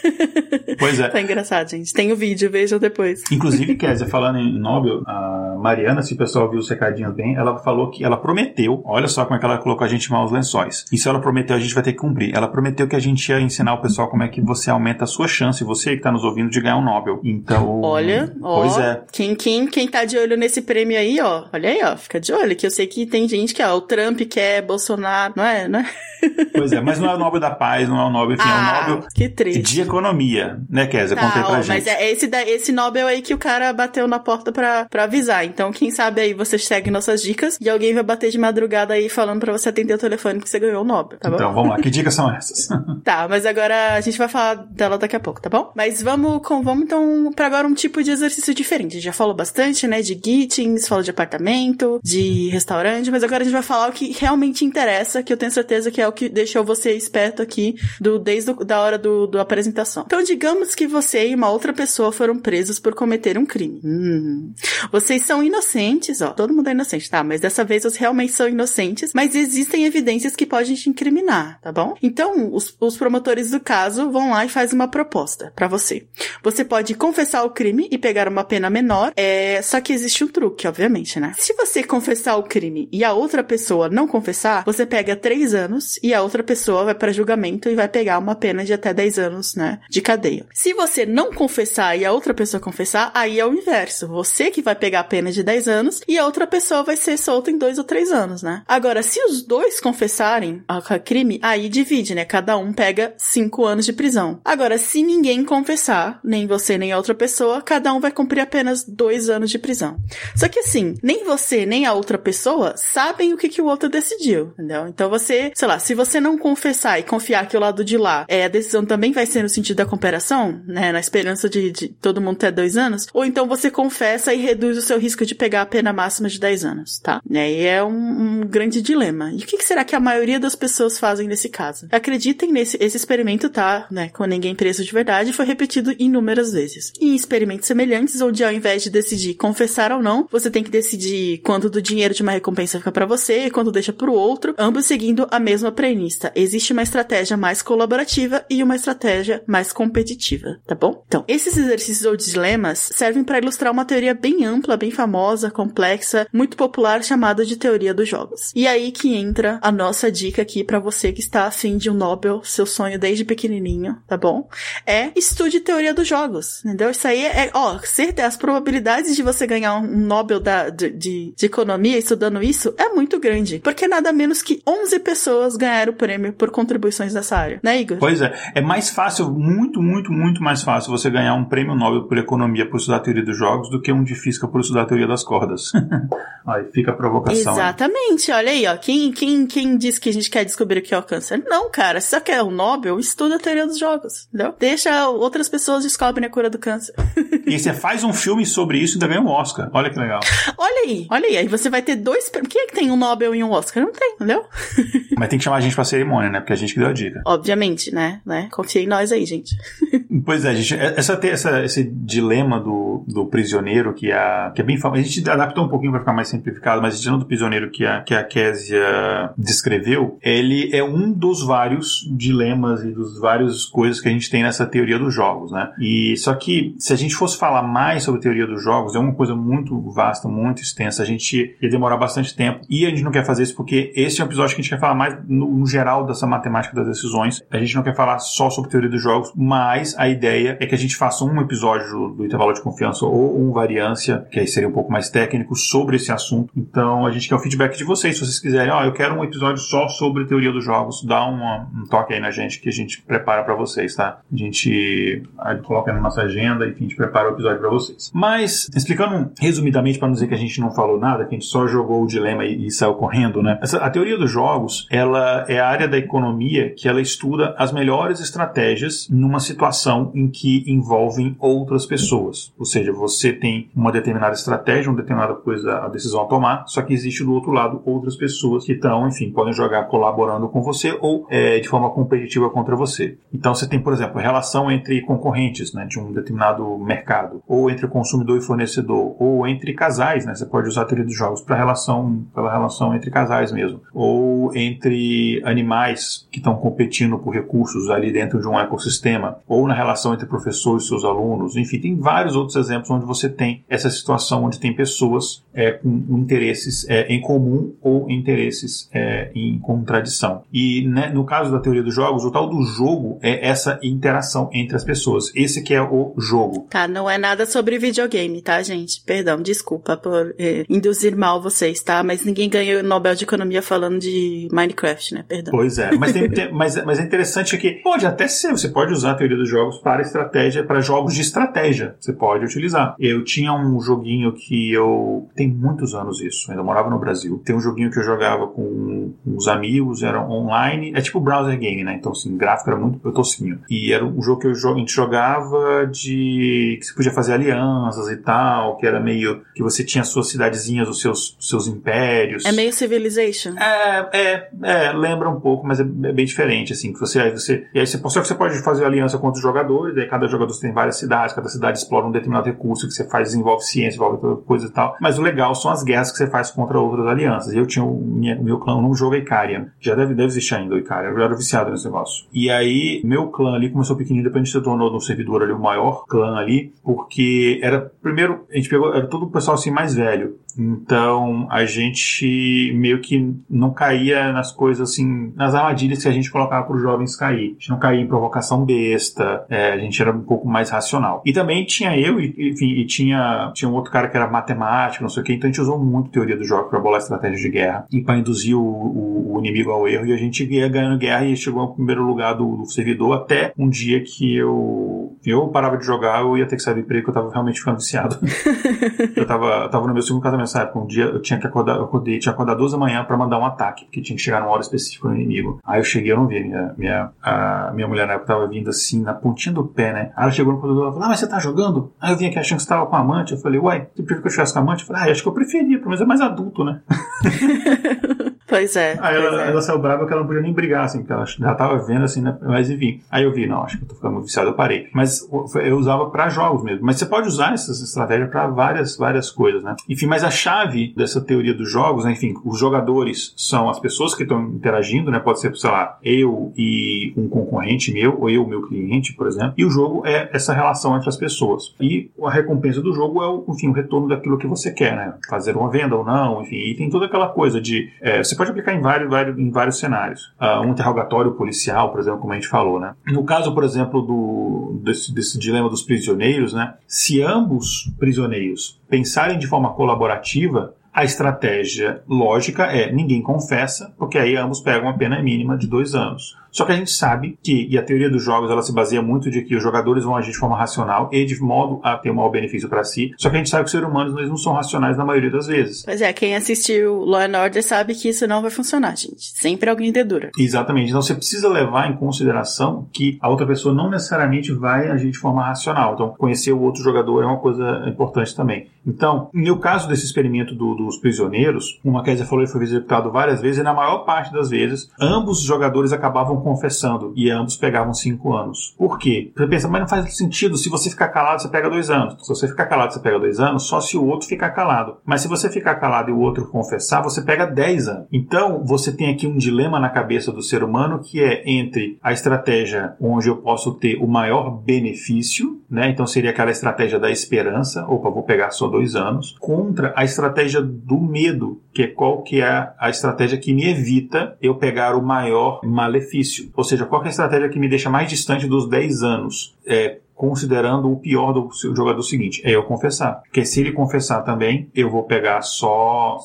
Pois é. tá engraçado, gente. Tem o vídeo, vejam depois. Inclusive, Kézia, falando em Nobel, a Mariana, se o pessoal viu os recadinhos bem, ela falou que ela prometeu, olha só como é que ela colocou a gente mal os lençóis. Isso ela prometeu, a gente vai ter que cumprir. Ela prometeu que a gente ensinar o pessoal como é que você aumenta a sua chance, você que está nos ouvindo, de ganhar um Nobel. Então. Olha, ó, pois é. Quem, quem, quem tá de olho nesse prêmio aí, ó, olha aí, ó, fica de olho, que eu sei que tem gente que, ó, o Trump quer, Bolsonaro, não é, né? Pois é, mas não é o Nobel da Paz, não é o Nobel, enfim, ah, é o ah, Nobel que triste. de economia, né, Kézia? Conta aí pra ó, gente. Mas é esse, esse Nobel aí que o cara bateu na porta pra, pra avisar. Então, quem sabe aí você segue nossas dicas e alguém vai bater de madrugada aí falando pra você atender o telefone que você ganhou o Nobel, tá bom? Então, vamos lá, que dicas são essas? tá, mas agora a gente vai falar dela daqui a pouco, tá bom? Mas vamos, com, vamos então pra agora um tipo de exercício diferente. Já falou bastante, né, de greetings, falou de apartamento, de restaurante, mas agora a gente vai falar o que realmente interessa, que eu tenho certeza que é o que deixou você esperto aqui do, desde a da hora do, do apresentação. Então, digamos que você e uma outra pessoa foram presos por cometer um crime. Hum. Vocês são inocentes, ó. Todo mundo é inocente, tá? Mas dessa vez vocês realmente são inocentes, mas existem evidências que podem te incriminar, tá bom? Então, os, os promotores do caso vão lá e fazem uma proposta para você. Você pode confessar o crime e pegar uma pena menor, é... só que existe um truque, obviamente, né? Se você confessar o crime e a outra pessoa não confessar, você pega três anos e a outra pessoa vai para julgamento e vai pegar uma pena de até 10 anos, né, de cadeia. Se você não confessar e a outra pessoa confessar, aí é o inverso. Você que vai pegar a pena de 10 anos e a outra pessoa vai ser solta em 2 ou 3 anos, né? Agora, se os dois confessarem a crime, aí divide, né? Cada um pega 5 anos de prisão. Agora, se ninguém confessar, nem você nem a outra pessoa, cada um vai cumprir apenas 2 anos de prisão. Só que assim, nem você nem a outra pessoa sabem o que, que o outro decidiu, entendeu? Então você, sei lá, se você não confessar e confiar que o lado de lá, é, a decisão também vai ser no sentido da cooperação, né? Na esperança de, de todo mundo ter dois anos. Ou então você confessa e reduz o seu risco de pegar a pena máxima de 10 anos, tá? E é um, um grande dilema. E o que, que, será que a maioria das pessoas fazem nesse caso? Acreditem nesse esse experimento, tá? Né? Com ninguém preso de verdade, foi repetido inúmeras vezes. Em experimentos semelhantes, onde ao invés de decidir confessar ou não, você tem que decidir quanto do dinheiro de uma recompensa fica para você e quanto deixa pro outro, ambos seguindo a mesma premissa. Existe existe uma estratégia mais colaborativa e uma estratégia mais competitiva, tá bom? Então, esses exercícios ou dilemas servem para ilustrar uma teoria bem ampla, bem famosa, complexa, muito popular chamada de teoria dos jogos. E aí que entra a nossa dica aqui para você que está afim de um Nobel, seu sonho desde pequenininho, tá bom? É estude teoria dos jogos, entendeu? Isso aí é, ó, certeza, as probabilidades de você ganhar um Nobel da, de, de, de economia estudando isso é muito grande, porque nada menos que 11 pessoas ganharam o prêmio por contribuições dessa área, né, Igor? Pois é. É mais fácil, muito, muito, muito mais fácil você ganhar um prêmio Nobel por economia por estudar teoria dos jogos do que um de física por estudar teoria das cordas. aí fica a provocação. Exatamente. Aí. Olha aí, ó. Quem, quem, quem diz que a gente quer descobrir o que é o câncer? Não, cara. Se você quer o Nobel, estuda a teoria dos jogos, entendeu? Deixa outras pessoas descobrem a cura do câncer. e você faz um filme sobre isso e ganha um Oscar. Olha que legal. Olha aí, olha aí. Aí você vai ter dois. Quem é que tem um Nobel e um Oscar? Não tem, entendeu? Mas tem que chamar a gente pra cerimônia, né? Porque a gente que deu a dica. Obviamente, né? né? Confia em nós aí, gente. pois é, gente. É, essa, essa, esse dilema do, do prisioneiro, que, a, que é bem famoso. A gente adaptou um pouquinho para ficar mais simplificado, mas esse dilema do prisioneiro que a, que a Késia descreveu, ele é um dos vários dilemas e dos várias coisas que a gente tem nessa teoria dos jogos, né? E só que se a gente fosse falar mais sobre teoria dos jogos, é uma coisa muito vasta, muito extensa. A gente ia demorar bastante tempo. E a gente não quer fazer isso porque esse é um episódio que a gente quer falar mais no, no geral dessa matemática das decisões. A gente não quer falar só sobre teoria dos jogos, mas a ideia é que a gente faça um episódio do intervalo de confiança ou um variância, que aí seria um pouco mais técnico, sobre esse assunto. Então a gente quer o feedback de vocês. Se vocês quiserem, ó, oh, eu quero um episódio só sobre teoria dos jogos, dá uma, um toque aí na gente que a gente prepara para vocês, tá? A gente coloca na nossa agenda e a gente prepara o episódio para vocês. Mas, explicando resumidamente, para não dizer que a gente não falou nada, que a gente só jogou o dilema e, e saiu correndo, né? Essa, a teoria dos jogos, ela é a área da economia que ela estuda as melhores estratégias numa situação em que envolvem outras pessoas. Ou seja, você tem uma determinada estratégia, uma determinada coisa, a decisão a tomar, só que existe do outro lado outras pessoas que estão, enfim, podem jogar colaborando com você ou é, de forma competitiva contra você. Então você tem, por exemplo, a relação entre concorrentes né, de um determinado mercado, ou entre consumidor e fornecedor, ou entre casais, né? Você pode usar a teoria dos jogos para relação, pela relação entre casais mesmo, ou entre animais que estão competindo por recursos ali dentro de um ecossistema, ou na relação entre professor e seus alunos. Enfim, tem vários outros exemplos onde você tem essa situação onde tem pessoas é, com interesses é, em comum ou interesses é, em contradição. E né, no caso da teoria dos jogos, o tal do jogo é essa interação entre as pessoas. Esse que é o jogo. Tá, não é nada sobre videogame, tá, gente? Perdão, desculpa por é, induzir mal vocês, tá? Mas ninguém ganhou o Nobel de Economia falando de Minecraft, né? Perdão. Pois é, mas, tem, tem, mas, mas é interessante que pode até ser, você pode usar a teoria dos jogos para estratégia, para jogos de estratégia. Você pode utilizar. Eu tinha um joguinho que eu. Tem muitos anos isso, ainda morava no Brasil. Tem um joguinho que eu jogava com uns amigos, era online. É tipo browser game, né? Então, assim, gráfico era muito tosquinho. E era um jogo que a gente jogava de. que você podia fazer alianças e tal, que era meio. que você tinha suas cidadezinhas, os seus, seus impérios. É meio Civilization. É, é, é, lembra um pouco, mas é, é bem diferente, assim, que você, aí você. E aí você, só que você pode fazer aliança com outros jogadores, aí cada jogador tem várias cidades, cada cidade explora um determinado recurso que você faz, desenvolve ciência, desenvolve coisa e tal. Mas o legal são as guerras que você faz contra outras alianças. Eu tinha o minha, meu clã num jogo Icarian. Já deve, deve existir ainda o Icarian. Eu já era viciado nesse negócio. E aí, meu clã ali começou pequenininho, depois a gente se tornou no servidor ali o maior clã ali, porque era, primeiro, a gente pegou, era todo o pessoal assim mais velho. Então a gente meio que não caía nas coisas assim, nas armadilhas que a gente colocava para os jovens cair. A gente não caía em provocação besta, é, a gente era um pouco mais racional. E também tinha eu, e, enfim, e tinha, tinha um outro cara que era matemático, não sei o que, então a gente usou muito teoria do jogo para bolar estratégia de guerra e para induzir o, o, o, inimigo ao erro. E a gente ia ganhando guerra e chegou ao primeiro lugar do, do servidor até um dia que eu, eu parava de jogar, eu ia ter que sair do emprego, eu tava realmente ficando viciado. eu tava, tava no meu segundo casamento época, um dia eu tinha que acordar, eu acordei, tinha que acordar duas da manhã para mandar um ataque, porque tinha que chegar numa hora específica no inimigo. Aí eu cheguei, eu não vi, minha, minha, a minha mulher na época tava vindo assim, na pontinha do pé, né? Aí ela chegou no computador e falou, ah, mas você tá jogando? Aí eu vim aqui achando que você tava com a amante, eu falei, uai, você preferiu que eu estivesse com a amante? Eu falei, ah, acho que eu preferia, pelo menos é mais adulto, né? Pois é. Aí pois ela, é. ela saiu brava que ela não podia nem brigar, assim, porque ela já tava vendo, assim, né? Mas enfim. Aí eu vi, não, acho que eu tô ficando viciado, eu parei. Mas eu usava para jogos mesmo. Mas você pode usar essas estratégias para várias, várias coisas, né? Enfim, mas a chave dessa teoria dos jogos, né? enfim, os jogadores são as pessoas que estão interagindo, né? Pode ser, sei lá, eu e um concorrente meu, ou eu e meu cliente, por exemplo. E o jogo é essa relação entre as pessoas. E a recompensa do jogo é, o, enfim, o retorno daquilo que você quer, né? Fazer uma venda ou não, enfim. E tem toda aquela coisa de. É, você pode aplicar em vários, vários, em vários cenários. Uh, um interrogatório policial, por exemplo, como a gente falou, né? No caso, por exemplo, do, desse, desse dilema dos prisioneiros, né? Se ambos prisioneiros pensarem de forma colaborativa, a estratégia lógica é ninguém confessa, porque aí ambos pegam a pena mínima de dois anos. Só que a gente sabe que, e a teoria dos jogos ela se baseia muito de que os jogadores vão agir de forma racional e de modo a ter um maior benefício para si. Só que a gente sabe que os seres humanos eles não são racionais na maioria das vezes. Pois é, quem assistiu Law and Order sabe que isso não vai funcionar, gente. Sempre alguém dedura. Exatamente. Então você precisa levar em consideração que a outra pessoa não necessariamente vai agir de forma racional. Então conhecer o outro jogador é uma coisa importante também. Então, no caso desse experimento do, dos prisioneiros, como a Kézia falou, ele foi executado várias vezes e na maior parte das vezes, ambos os jogadores acabavam confessando e ambos pegavam cinco anos. Por quê? Você pensa, mas não faz sentido. Se você ficar calado, você pega dois anos. Se você ficar calado, você pega dois anos, só se o outro ficar calado. Mas se você ficar calado e o outro confessar, você pega dez anos. Então, você tem aqui um dilema na cabeça do ser humano que é entre a estratégia onde eu posso ter o maior benefício né? Então seria aquela estratégia da esperança, opa, vou pegar só dois anos, contra a estratégia do medo, que é qual que é a estratégia que me evita eu pegar o maior malefício. Ou seja, qual é a estratégia que me deixa mais distante dos 10 anos? É, considerando o pior do jogador seguinte, é eu confessar. Porque se ele confessar também, eu vou pegar só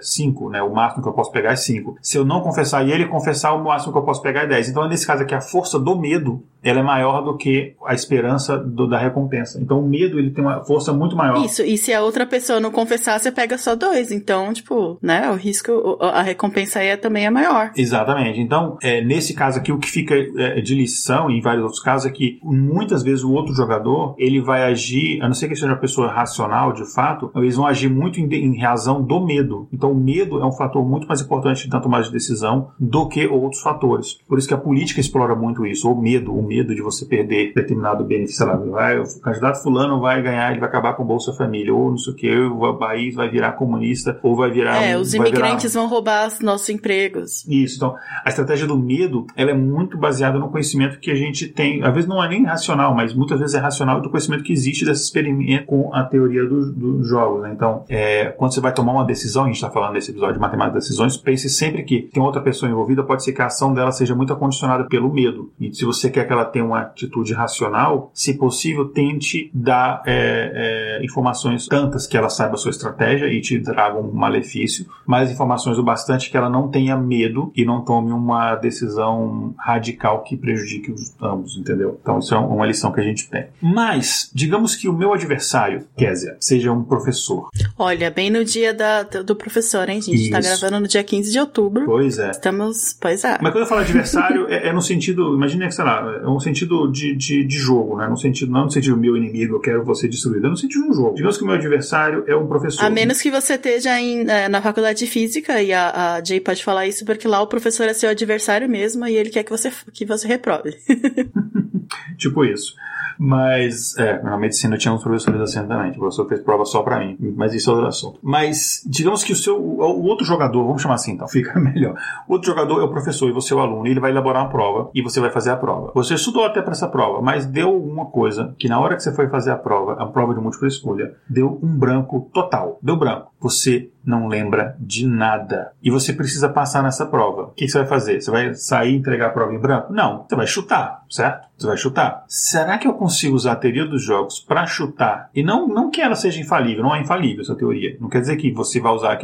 5, é, né? O máximo que eu posso pegar é 5. Se eu não confessar e ele confessar, o máximo que eu posso pegar é 10. Então, nesse caso aqui, a força do medo ela é maior do que a esperança do, da recompensa. Então o medo ele tem uma força muito maior. Isso, e se a outra pessoa não confessar, você pega só dois. Então, tipo, né, o risco, a recompensa aí é, também é maior. Exatamente. Então, é, nesse caso aqui, o que fica é, de lição, em vários outros casos, é que muitas vezes o outro jogador, ele vai agir, a não ser que seja uma pessoa racional, de fato, eles vão agir muito em, em razão do medo. Então, o medo é um fator muito mais importante na tomada de decisão do que outros fatores. Por isso que a política explora muito isso, o medo, o medo medo de você perder determinado benefício, sei lá, vai, o candidato fulano vai ganhar, ele vai acabar com o Bolsa Família, ou não sei o que, o país vai virar comunista, ou vai virar... É, um, os imigrantes virar... vão roubar nossos empregos. Isso, então, a estratégia do medo, ela é muito baseada no conhecimento que a gente tem, às vezes não é nem racional, mas muitas vezes é racional do conhecimento que existe desse experimento com a teoria dos do jogos, né? Então, é, quando você vai tomar uma decisão, a gente está falando nesse episódio de matemática de decisões, pense sempre que tem outra pessoa envolvida, pode ser que a ação dela seja muito condicionada pelo medo. E se você quer que ela tenha uma atitude racional, se possível, tente dar é, é, informações tantas que ela saiba a sua estratégia e te traga um malefício, mas informações o bastante que ela não tenha medo e não tome uma decisão radical que prejudique os ambos, entendeu? Então isso é uma lição que a gente tem. Mas, digamos que o meu adversário, Kézia, seja um professor. Olha, bem no dia da, do professor, hein, gente? Tá isso. Tá gravando no dia 15 de outubro. Pois é. Estamos, pois é. Mas quando eu falo adversário, é, é no sentido, imagina que, sei lá, um sentido sentido de, de, de, jogo, né? No sentido, não no sentido meu inimigo, eu quero você destruído, é no sentido de um jogo. Digamos que o meu adversário é um professor. A menos que você esteja em, é, na faculdade de física, e a, a Jay pode falar isso, porque lá o professor é seu adversário mesmo e ele quer que você, que você reprove. tipo isso. Mas, é, na medicina tinha uns professores assim também. O professor fez prova só pra mim. Mas isso é outro assunto. Mas, digamos que o seu, o, outro jogador, vamos chamar assim então, fica melhor. O outro jogador é o professor e você é o aluno. E ele vai elaborar uma prova e você vai fazer a prova. Você estudou até para essa prova, mas deu alguma coisa que na hora que você foi fazer a prova, a prova de múltipla escolha, deu um branco total. Deu branco. Você não lembra de nada. E você precisa passar nessa prova. O que você vai fazer? Você vai sair e entregar a prova em branco? Não. Você vai chutar, certo? Você vai chutar. Será que eu consigo usar a teoria dos jogos para chutar? E não, não que ela seja infalível, não é infalível essa teoria. Não quer dizer que você vai usar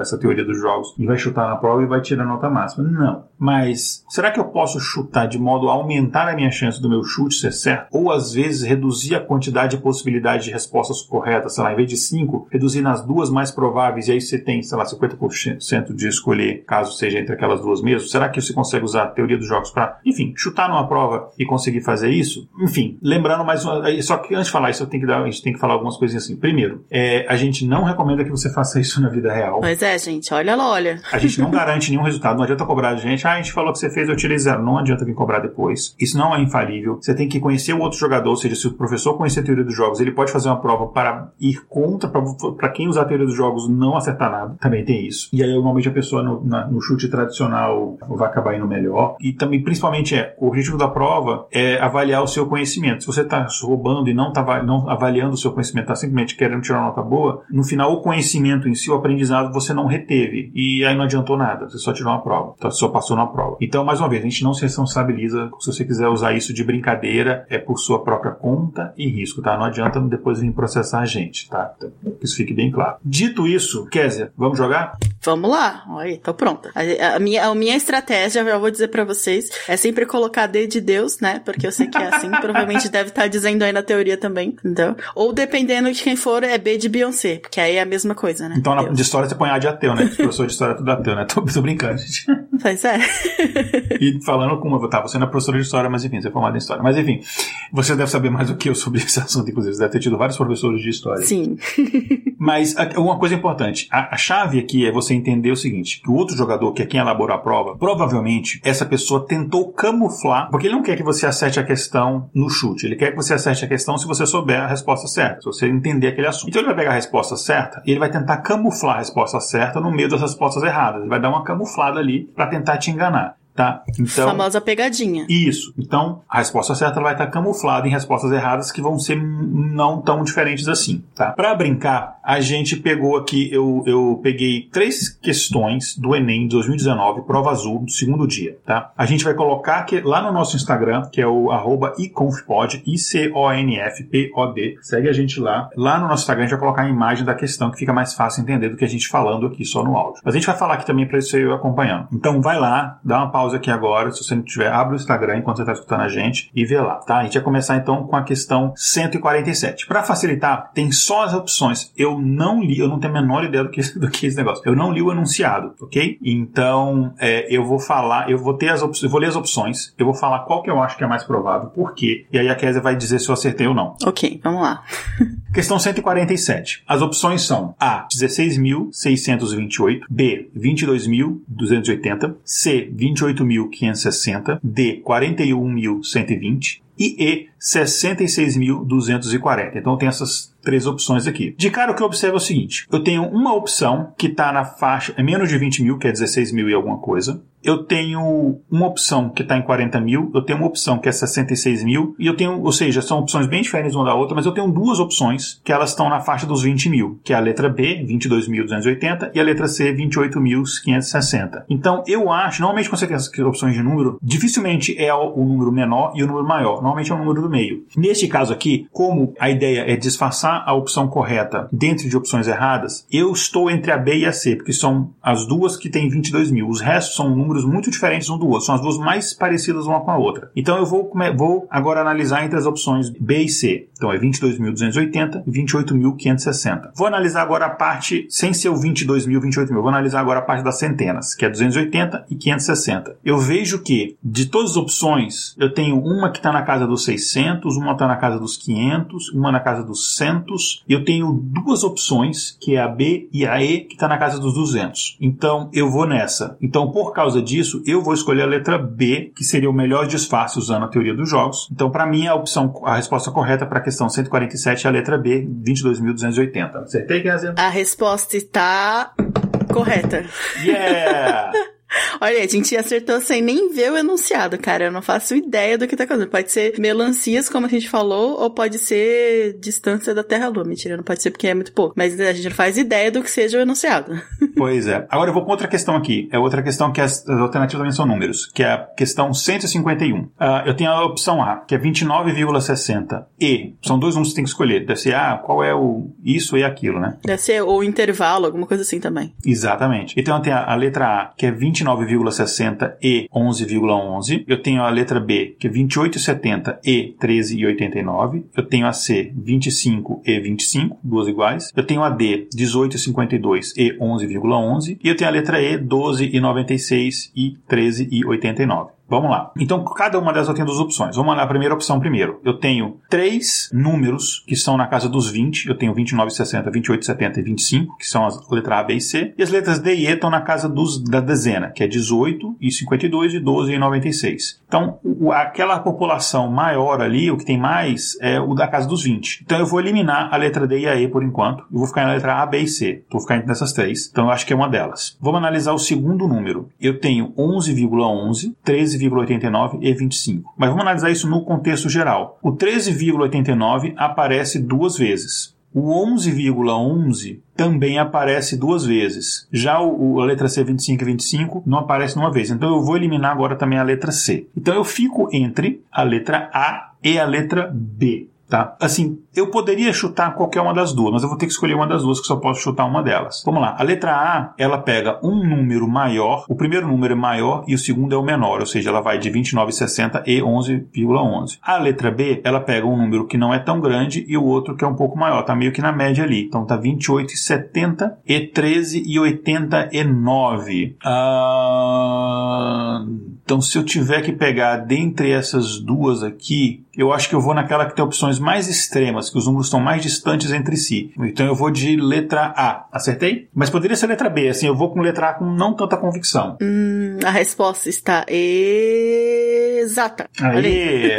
essa teoria dos jogos e vai chutar na prova e vai tirar nota máxima. Não. Mas será que eu posso chutar de modo a aumentar a minha chance do meu chute ser certo? Ou às vezes reduzir a quantidade de possibilidades de respostas corretas, sei lá, em vez de 5, reduzir nas duas mais prováveis e aí você tem, sei lá, 50% de escolher, caso seja entre aquelas duas mesmo, será que você consegue usar a teoria dos jogos para, enfim, chutar numa prova e conseguir fazer isso? Enfim, lembrando mais uma, só que antes de falar isso, eu tenho que dar, a gente tem que falar algumas coisinhas assim. Primeiro, é, a gente não recomenda que você faça isso na vida real. Pois é, gente, olha lá, olha. A gente não garante nenhum resultado, não adianta cobrar a gente, ah, a gente falou que você fez, eu tirei zero. Não adianta vir cobrar depois. Isso não é infalível. Você tem que conhecer o outro jogador, ou seja, se o professor conhecer a teoria dos jogos, ele pode fazer uma prova para ir contra, para quem usar a teoria dos jogos não acertar nada. Também tem isso. E aí, normalmente, a pessoa no, na, no chute tradicional vai acabar indo melhor. E também, principalmente, é o objetivo da prova é avaliar o seu conhecimento. Se você está roubando e não está não avaliando o seu conhecimento, está simplesmente querendo tirar uma nota boa, no final, o conhecimento em si, o aprendizado, você não reteve. E aí não adiantou nada. Você só tirou uma prova. Então, só passou na prova. Então, mais uma vez, a gente não se responsabiliza. Se você quiser usar isso de brincadeira, é por sua própria conta e risco, tá? Não adianta depois vir processar a gente, tá? Então, que isso fique bem claro. Dito isso, Kézia, vamos jogar? Vamos lá. Olha, tô pronta. A, a, minha, a minha estratégia, já vou dizer para vocês, é sempre colocar D de Deus, né? Porque eu sei que é assim. provavelmente deve estar tá dizendo aí na teoria também, entendeu? Ou dependendo de quem for, é B de Beyoncé, porque aí é a mesma coisa, né? Então, na, de história você põe A de ateu, né? Professor de história é tudo ateu, né? Tô, tô brincando, gente. Pois é. e falando com uma, tá, você não é professora de história, mas enfim, você é formada em história. Mas enfim, você deve saber mais do que eu sobre esse assunto, inclusive. Você deve ter tido vários professores de história. Sim. mas uma coisa importante, a, a chave aqui é você entender o seguinte, que o outro jogador, que é quem elaborou a prova, provavelmente essa pessoa tentou camuflar, porque ele não quer que você acerte a questão no chute, ele quer que você acerte a questão se você souber a resposta certa, se você entender aquele assunto. Então ele vai pegar a resposta certa e ele vai tentar camuflar a resposta certa no meio das respostas erradas. Ele vai dar uma camuflada ali para tentar te enganar. Tá? Então, Famosa pegadinha. Isso. Então, a resposta certa vai estar camuflada em respostas erradas que vão ser não tão diferentes assim, tá? Para brincar, a gente pegou aqui, eu, eu peguei três questões do Enem 2019, prova azul, do segundo dia, tá? A gente vai colocar aqui, lá no nosso Instagram, que é o arroba iconfpod, I-C-O-N-F-P-O-D. Segue a gente lá. Lá no nosso Instagram a gente vai colocar a imagem da questão, que fica mais fácil entender do que a gente falando aqui só no áudio. Mas a gente vai falar aqui também para você acompanhando. Então vai lá, dá uma pausa aqui agora, se você não tiver, abre o Instagram enquanto você está escutando a gente e vê lá, tá? A gente vai começar então com a questão 147. Para facilitar, tem só as opções. Eu não li, eu não tenho a menor ideia do que, do que esse negócio. Eu não li o enunciado, ok? Então é, eu vou falar, eu vou ter as opções, eu vou ler as opções, eu vou falar qual que eu acho que é mais provável, por quê, e aí a Kézia vai dizer se eu acertei ou não. Ok, vamos lá. Questão 147. As opções são A. 16.628, B. 22.280, C. 28.560, D. 41.120 e E. 66.240. Então tem essas três opções aqui. De cara, o que eu observo é o seguinte: eu tenho uma opção que está na faixa, é menos de 20 mil, que é 16 mil e alguma coisa. Eu tenho uma opção que está em 40 mil, eu tenho uma opção que é 66 mil, e eu tenho, ou seja, são opções bem diferentes uma da outra, mas eu tenho duas opções que elas estão na faixa dos 20 mil, que é a letra B, 22.280, e a letra C, 28.560. Então, eu acho, normalmente quando você tem essas opções de número, dificilmente é o número menor e o número maior, normalmente é o número do meio. Neste caso aqui, como a ideia é disfarçar a opção correta dentro de opções erradas, eu estou entre a B e a C, porque são as duas que têm 22 mil. Os restos são números muito diferentes um do outro, são as duas mais parecidas uma com a outra. Então eu vou, vou agora analisar entre as opções B e C. Então é 22.280 e 28.560. Vou analisar agora a parte, sem ser o 22.000, 28.000, vou analisar agora a parte das centenas, que é 280 e 560. Eu vejo que, de todas as opções, eu tenho uma que está na casa dos 600, uma está na casa dos 500, uma na casa dos 100, eu tenho duas opções, que é a B e a E, que está na casa dos 200. Então eu vou nessa. Então, por causa disso, eu vou escolher a letra B, que seria o melhor disfarce usando a teoria dos jogos. Então, para mim, a opção, a resposta correta para a questão 147 é a letra B, 22.280. Acertei, Kézia? A resposta está correta. Yeah! Olha, a gente acertou sem nem ver o enunciado, cara. Eu não faço ideia do que tá acontecendo. Pode ser melancias, como a gente falou, ou pode ser distância da Terra-Lua. Mentira, não pode ser porque é muito pouco. Mas a gente não faz ideia do que seja o enunciado. Pois é. Agora eu vou com outra questão aqui. É outra questão que as, as alternativas também são números, que é a questão 151. Uh, eu tenho a opção A, que é 29,60. E. São dois números que tem que escolher. Deve ser, ah, qual é o isso e aquilo, né? Deve ser o intervalo, alguma coisa assim também. Exatamente. Então eu tenho a, a letra A, que é 20 29,60 e 11,11. Eu tenho a letra B, que é 28,70 e 13,89. Eu tenho a C, 25 e 25, duas iguais. Eu tenho a D, 18,52 e 11,11. E eu tenho a letra E, 12,96 e 13,89. Vamos lá. Então, cada uma delas eu tenho duas opções. Vamos lá, a primeira opção primeiro. Eu tenho três números que são na casa dos 20. Eu tenho 29, 60, 28, 70 e 25, que são as letras A, B e C. E as letras D e E estão na casa dos, da dezena, que é 18 e 52 e 12 e 96. Então, o, aquela população maior ali, o que tem mais, é o da casa dos 20. Então, eu vou eliminar a letra D e a E por enquanto. Eu vou ficar na letra A, B e C. Vou ficar entre essas três. Então, eu acho que é uma delas. Vamos analisar o segundo número. Eu tenho 11,11, 13 13,89 e 25. Mas vamos analisar isso no contexto geral. O 13,89 aparece duas vezes. O 11,11 também aparece duas vezes. Já o, a letra C 25 e 25 não aparece uma vez. Então eu vou eliminar agora também a letra C. Então eu fico entre a letra A e a letra B. Tá? Assim, eu poderia chutar qualquer uma das duas, mas eu vou ter que escolher uma das duas, que só posso chutar uma delas. Vamos lá. A letra A, ela pega um número maior, o primeiro número é maior e o segundo é o menor, ou seja, ela vai de 29,60 e 11,11. A letra B, ela pega um número que não é tão grande e o outro que é um pouco maior, tá meio que na média ali. Então tá 28,70 e 13,89. Ah, então se eu tiver que pegar dentre essas duas aqui, eu acho que eu vou naquela que tem opções mais extremas, que os números estão mais distantes entre si. Então eu vou de letra A. Acertei? Mas poderia ser letra B, assim, eu vou com letra A com não tanta convicção. Hum, a resposta está exata. Aí.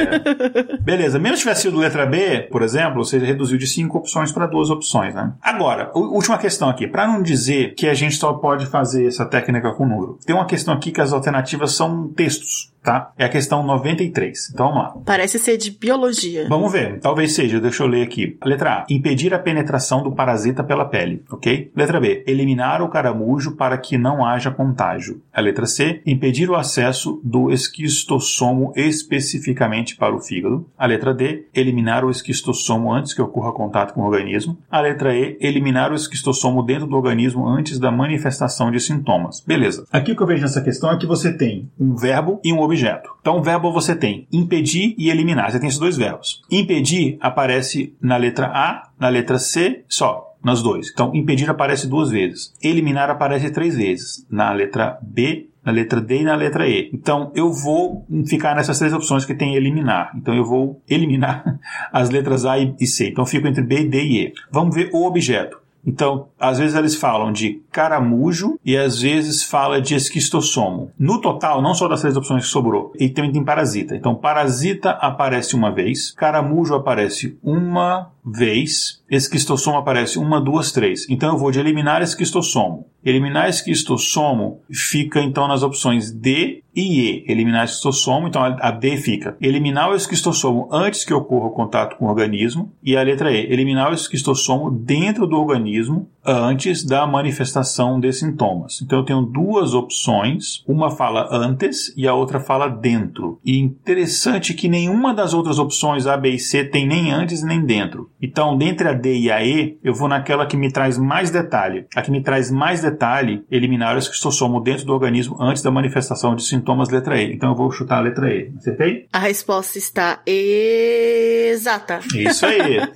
Beleza. Menos tivesse sido letra B, por exemplo, você reduziu de cinco opções para duas opções, né? Agora, última questão aqui. Para não dizer que a gente só pode fazer essa técnica com número, tem uma questão aqui que as alternativas são textos tá? É a questão 93. Então vamos lá. Parece ser de biologia. Vamos ver, talvez seja, deixa eu ler aqui. Letra A: impedir a penetração do parasita pela pele, ok? Letra B: eliminar o caramujo para que não haja contágio. A letra C: impedir o acesso do esquistossomo especificamente para o fígado. A letra D: eliminar o esquistossomo antes que ocorra contato com o organismo. A letra E: eliminar o esquistossomo dentro do organismo antes da manifestação de sintomas. Beleza. Aqui o que eu vejo nessa questão é que você tem um verbo e um objeto. Então, verbo você tem impedir e eliminar. Você tem esses dois verbos. Impedir aparece na letra A, na letra C, só nas dois. Então, impedir aparece duas vezes. Eliminar aparece três vezes. Na letra B, na letra D e na letra E. Então, eu vou ficar nessas três opções que tem eliminar. Então, eu vou eliminar as letras A e C. Então, fico entre B, D e E. Vamos ver o objeto. Então, às vezes eles falam de caramujo e às vezes fala de esquistossomo. No total, não só das três opções que sobrou, e também tem parasita. Então, parasita aparece uma vez, caramujo aparece uma vez, esquistossomo aparece uma, duas, três. Então, eu vou de eliminar esquistossomo. Eliminar esquistossomo fica então nas opções D e E. Eliminar esquistossomo, então a D fica eliminar o esquistossomo antes que ocorra o contato com o organismo. E a letra E, eliminar o esquistossomo dentro do organismo antes da manifestação de sintomas. Então eu tenho duas opções, uma fala antes e a outra fala dentro. E interessante que nenhuma das outras opções A, B e C tem nem antes nem dentro. Então, dentre a D e a E, eu vou naquela que me traz mais detalhe. A que me traz mais detalhe, eliminar o esquistossomo dentro do organismo antes da manifestação de sintomas, letra E. Então eu vou chutar a letra E. Acertei? A resposta está exata. Isso aí.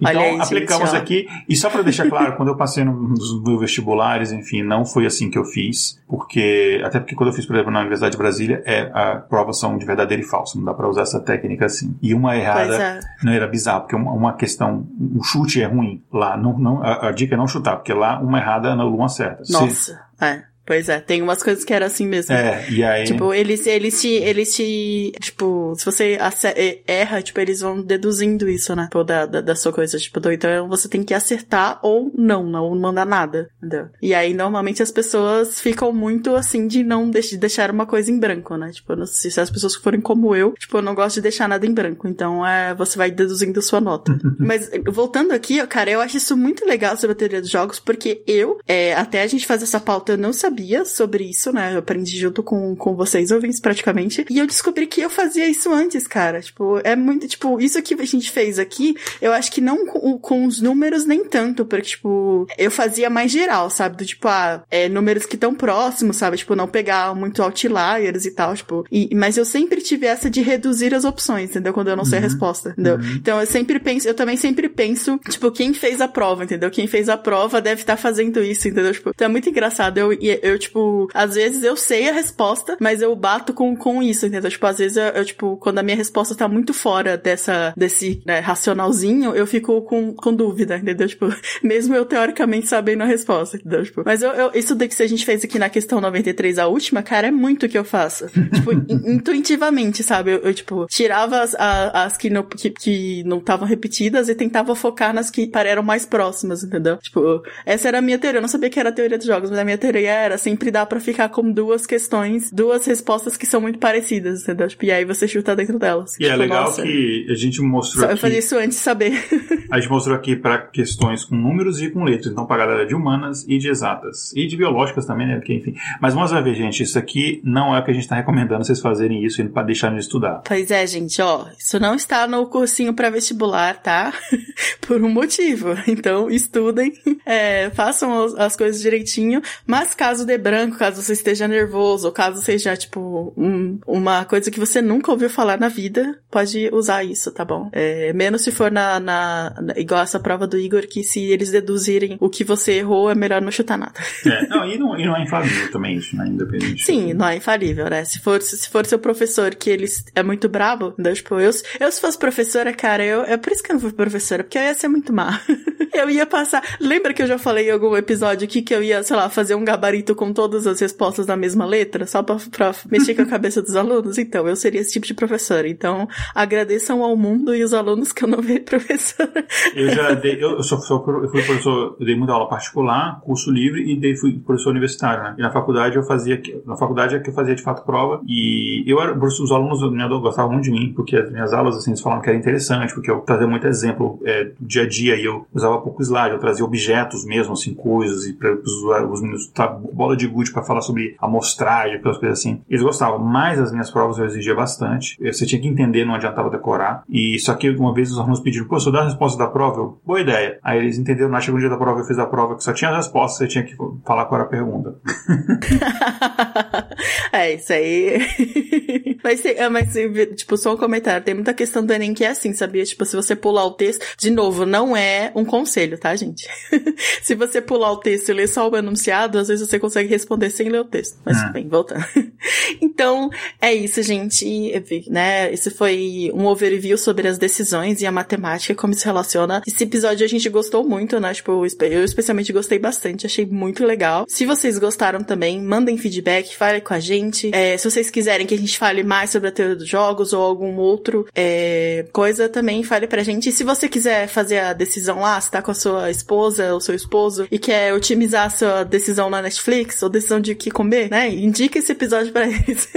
Então, aí, aplicamos aqui. E só para deixar claro, quando eu passei nos vestibulares, enfim, não foi assim que eu fiz, porque, até porque quando eu fiz, por exemplo, na Universidade de Brasília, é, a prova são de verdadeiro e falso, não dá para usar essa técnica assim. E uma errada, é. não era bizarro, porque uma, uma questão, o um chute é ruim lá, não, não, a, a, dica é não chutar, porque lá uma errada anula uma certa. Nossa, Se, é. Pois é, tem umas coisas que era assim mesmo. É, e aí. Tipo, eles, eles te, eles te, tipo, se você erra, tipo, eles vão deduzindo isso, né? Tipo, da, da, da sua coisa, tipo, então você tem que acertar ou não, não mandar nada, entendeu? E aí, normalmente, as pessoas ficam muito, assim, de não de deixar uma coisa em branco, né? Tipo, não sei se as pessoas forem como eu, tipo, eu não gosto de deixar nada em branco, então, é, você vai deduzindo sua nota. Mas, voltando aqui, cara, eu acho isso muito legal sobre a teoria dos jogos, porque eu, é, até a gente fazer essa pauta, eu não sabia sabia sobre isso, né? Eu aprendi junto com, com vocês, ouvintes, praticamente. E eu descobri que eu fazia isso antes, cara. Tipo, é muito, tipo, isso que a gente fez aqui, eu acho que não com, com os números nem tanto, porque, tipo, eu fazia mais geral, sabe? Do tipo, ah, é, números que estão próximos, sabe? Tipo, não pegar muito outliers e tal, tipo. E, mas eu sempre tive essa de reduzir as opções, entendeu? Quando eu não sei a uhum. resposta, entendeu? Uhum. Então eu sempre penso, eu também sempre penso, tipo, quem fez a prova, entendeu? Quem fez a prova deve estar tá fazendo isso, entendeu? Tipo, então é muito engraçado. Eu, eu eu, tipo, às vezes eu sei a resposta, mas eu bato com, com isso, entendeu? Tipo, às vezes eu, eu tipo, quando a minha resposta tá muito fora dessa, desse né, racionalzinho, eu fico com, com dúvida, entendeu? Tipo, mesmo eu teoricamente sabendo a resposta, entendeu? Tipo, mas eu, eu isso daqui que a gente fez aqui na questão 93, a última, cara, é muito que eu faço. tipo, intuitivamente, sabe? Eu, eu, tipo, tirava as, as que não, que, que não estavam repetidas e tentava focar nas que eram mais próximas, entendeu? Tipo, essa era a minha teoria. Eu não sabia que era a teoria dos jogos, mas a minha teoria era sempre dá para ficar com duas questões, duas respostas que são muito parecidas, entendeu? Tipo, e aí você chuta dentro delas. E é tipo, é legal nossa, que a gente mostrou. Aqui, eu fazia isso antes de saber. a gente mostrou aqui para questões com números e com letras, então para galera de humanas e de exatas. E de biológicas também, né? Porque, enfim. Mas vamos ver, gente, isso aqui não é o que a gente está recomendando vocês fazerem isso para deixarem de estudar. Pois é, gente, ó, isso não está no cursinho para vestibular, tá? Por um motivo. Então, estudem, é, façam as coisas direitinho, mas caso dê branco, caso você esteja nervoso, ou caso seja, tipo, um, uma coisa que você nunca ouviu falar na vida, pode usar isso, tá bom? É, menos se for na, na, na, igual essa prova do Igor, que se eles deduzirem o que você errou, é melhor não chutar nada. É, não, e não, e não é infalível também isso, né? Independente. Sim, não é infalível, né? Se for, se for seu professor que ele é muito brabo, então, tipo, eu, eu se fosse professora, cara, eu, é por isso que eu não fui professora, porque eu ia ser muito má. eu ia passar. Lembra que eu já falei em algum episódio aqui que eu ia, sei lá, fazer um gabarito escrito com todas as respostas na mesma letra, só pra, pra mexer com a cabeça dos alunos? Então, eu seria esse tipo de professora. Então, agradeçam ao mundo e os alunos que eu não virei professora. Eu já dei, eu, sou, sou, eu fui professor, eu dei muita aula particular, curso livre, e dei, fui professor universitário, né? E na faculdade eu fazia, na faculdade é que eu fazia de fato prova, e eu era, os alunos minha gostavam muito de mim, porque as minhas aulas, assim, eles falavam que era interessante, porque eu trazia muito exemplo é, do dia a dia, e eu usava pouco slide, eu trazia objetos mesmo, assim, coisas, e para os, os meninos, tá, bola de gude para falar sobre amostragem, aquelas coisas assim. Eles gostavam, mas as minhas provas eu exigia bastante. Você tinha que entender, não adiantava decorar. E só que uma vez os alunos pediram, pô, só dá a resposta da prova? Eu, boa ideia. Aí eles entenderam, na segunda dia da prova eu fiz a prova que só tinha as respostas, você tinha que falar qual era a pergunta. é, isso aí. mas, mas, tipo, só um comentário. Tem muita questão do Enem que é assim, sabia? Tipo, se você pular o texto, de novo, não é um conselho, tá, gente? se você pular o texto e ler só o enunciado, às vezes você consegue responder sem ler o texto. Mas, ah. bem, voltando. então, é isso, gente. Né? Esse foi um overview sobre as decisões e a matemática, como se relaciona. Esse episódio a gente gostou muito, né? Tipo, eu especialmente gostei bastante, achei muito legal. Se vocês gostaram também, mandem feedback, falem com a gente. É, se vocês quiserem que a gente fale mais sobre a teoria dos jogos ou algum outro é, coisa, também fale pra gente. E se você quiser fazer a decisão lá, se tá com a sua esposa ou seu esposo e quer otimizar a sua decisão na Netflix ou decisão de o que comer, né? Indica esse episódio para eles.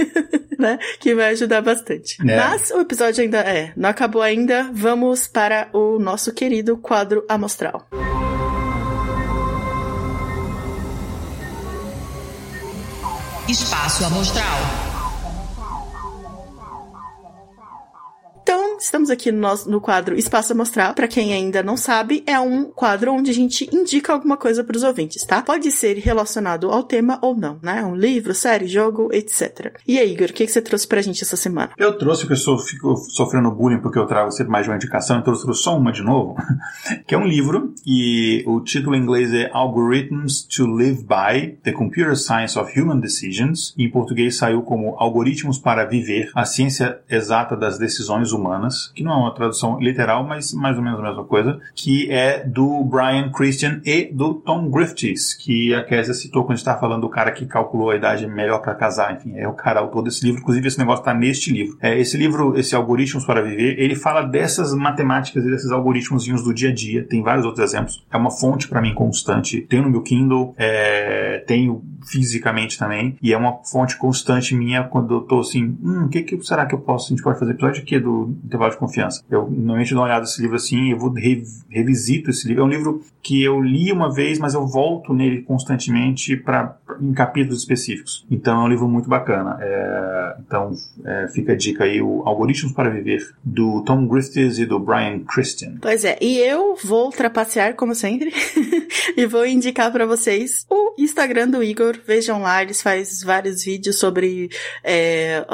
né? Que vai ajudar bastante. É. Mas o episódio ainda é, não acabou ainda. Vamos para o nosso querido quadro amostral. Espaço Amostral. Então, estamos aqui no, nosso, no quadro Espaço a Mostrar. Para quem ainda não sabe, é um quadro onde a gente indica alguma coisa para os ouvintes, tá? Pode ser relacionado ao tema ou não, né? Um livro, série, jogo, etc. E aí, Igor, o que, que você trouxe pra gente essa semana? Eu trouxe, que eu fico sofrendo bullying porque eu trago sempre mais de uma indicação, então eu trouxe só uma de novo, que é um livro e o título em inglês é Algorithms to Live By, The Computer Science of Human Decisions. E em português saiu como Algoritmos para Viver, a Ciência Exata das Decisões Humanas, que não é uma tradução literal, mas mais ou menos a mesma coisa, que é do Brian Christian e do Tom Griffiths, que a Kézia citou quando estava falando do cara que calculou a idade melhor para casar, enfim, é o cara autor desse livro, inclusive esse negócio está neste livro. É, esse livro, esse Algoritmos para Viver, ele fala dessas matemáticas e desses algoritmos do dia a dia, tem vários outros exemplos, é uma fonte para mim constante, tenho no meu Kindle, é, tenho fisicamente também, e é uma fonte constante minha quando eu tô assim, hum, o que, que será que eu posso, a gente pode fazer episódio aqui do intervalo de confiança. Eu normalmente dou uma olhada nesse livro assim, eu vou re revisito esse livro. É um livro que eu li uma vez, mas eu volto nele constantemente para em capítulos específicos. Então é um livro muito bacana. É, então é, fica a dica aí, o Algoritmos para Viver, do Tom Griffiths e do Brian Christian. Pois é, e eu vou trapacear como sempre e vou indicar para vocês o Instagram do Igor. Vejam lá, eles faz vários vídeos sobre é,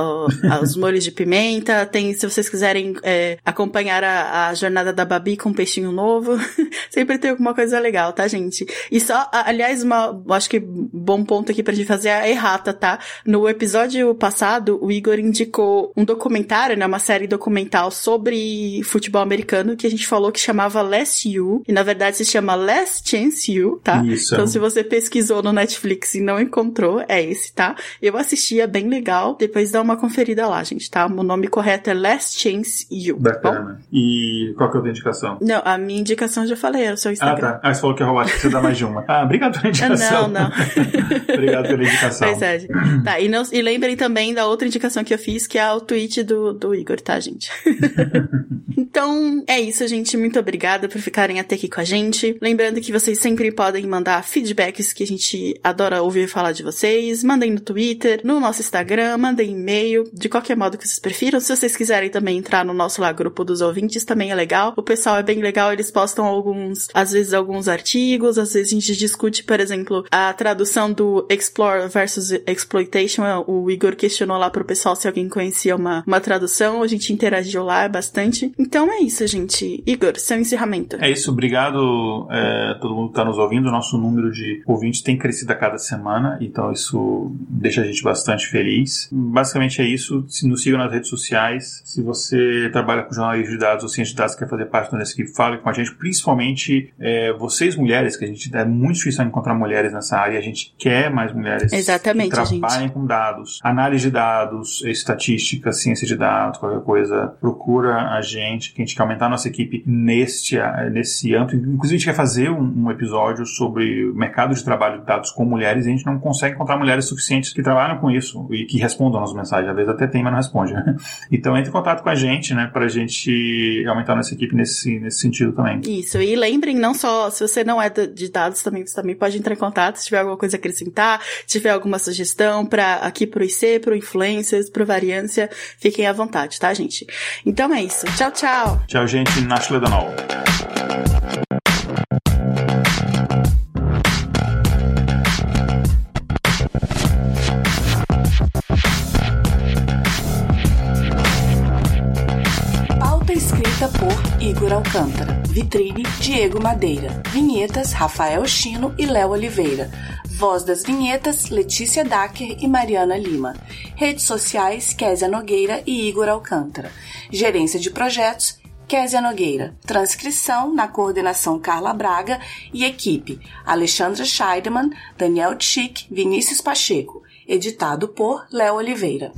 os molhos de pimenta. Tem, se vocês quiserem é, acompanhar a, a, jornada da Babi com um peixinho novo, sempre tem alguma coisa legal, tá, gente? E só, aliás, uma, acho que bom ponto aqui pra gente fazer a errata, tá? No episódio passado, o Igor indicou um documentário, né? Uma série documental sobre futebol americano que a gente falou que chamava Last You, e na verdade se chama Last Chance You, tá? Isso. Então se você pesquisou no Netflix e não encontrou, é esse, tá? Eu assisti, é bem legal. Depois dá uma conferida lá, gente, tá? O nome correto é Last Chance You. Bacana. Bom? E qual que é a tua indicação? Não, a minha indicação eu já falei, é o seu Instagram. Ah, tá. Ah, você falou que é robótica, você dá mais de uma. Ah, obrigado pela indicação. Não, não. obrigado pela indicação. Pois é. Tá, e, não, e lembrem também da outra indicação que eu fiz, que é o tweet do, do Igor, tá, gente? então, é isso, gente. Muito obrigada por ficarem até aqui com a gente. Lembrando que vocês sempre podem mandar feedbacks que a gente adora ouvir falar de vocês. Mandem no Twitter, no nosso Instagram, mandem e-mail, de qualquer modo que vocês prefiram. Se vocês quiserem também entrar no nosso lá grupo dos ouvintes, também é legal. O pessoal é bem legal, eles postam alguns, às vezes alguns artigos, às vezes a gente discute, por exemplo, a tradução do Explore versus Exploitation. O Igor questionou lá pro pessoal se alguém conhecia uma, uma tradução, a gente interagiu lá bastante. Então é isso, gente. Igor, seu encerramento. É isso, obrigado é, todo mundo que tá nos ouvindo. O nosso número de ouvintes tem crescido a cada semana, então isso deixa a gente bastante feliz. Basicamente é isso. Se nos sigam nas redes sociais. Se você você trabalha com jornalismo de dados ou ciência de dados, quer fazer parte da nossa equipe, fale com a gente, principalmente é, vocês mulheres, que a gente é muito difícil encontrar mulheres nessa área, a gente quer mais mulheres Exatamente, que trabalhem gente. com dados, análise de dados, estatística, ciência de dados, qualquer coisa, procura a gente, que a gente quer aumentar a nossa equipe neste, nesse âmbito. Inclusive, a gente quer fazer um, um episódio sobre o mercado de trabalho de dados com mulheres e a gente não consegue encontrar mulheres suficientes que trabalham com isso e que respondam as mensagens. Às vezes até tem, mas não responde. Então, entre em contato com a gente, né, para a gente aumentar nossa equipe nesse, nesse sentido também. Isso, e lembrem, não só, se você não é de dados também, você também pode entrar em contato se tiver alguma coisa a acrescentar, se tiver alguma sugestão para aqui pro IC, pro Influencers, pro Variância, fiquem à vontade, tá, gente? Então é isso. Tchau, tchau. Tchau, gente. Nash Ledanol. Escrita por Igor Alcântara. Vitrine Diego Madeira. Vinhetas Rafael Chino e Léo Oliveira. Voz das vinhetas Letícia Dacker e Mariana Lima. Redes sociais Késia Nogueira e Igor Alcântara. Gerência de projetos Késia Nogueira. Transcrição na coordenação Carla Braga e equipe Alexandra Scheidemann, Daniel Tchick, Vinícius Pacheco. Editado por Léo Oliveira.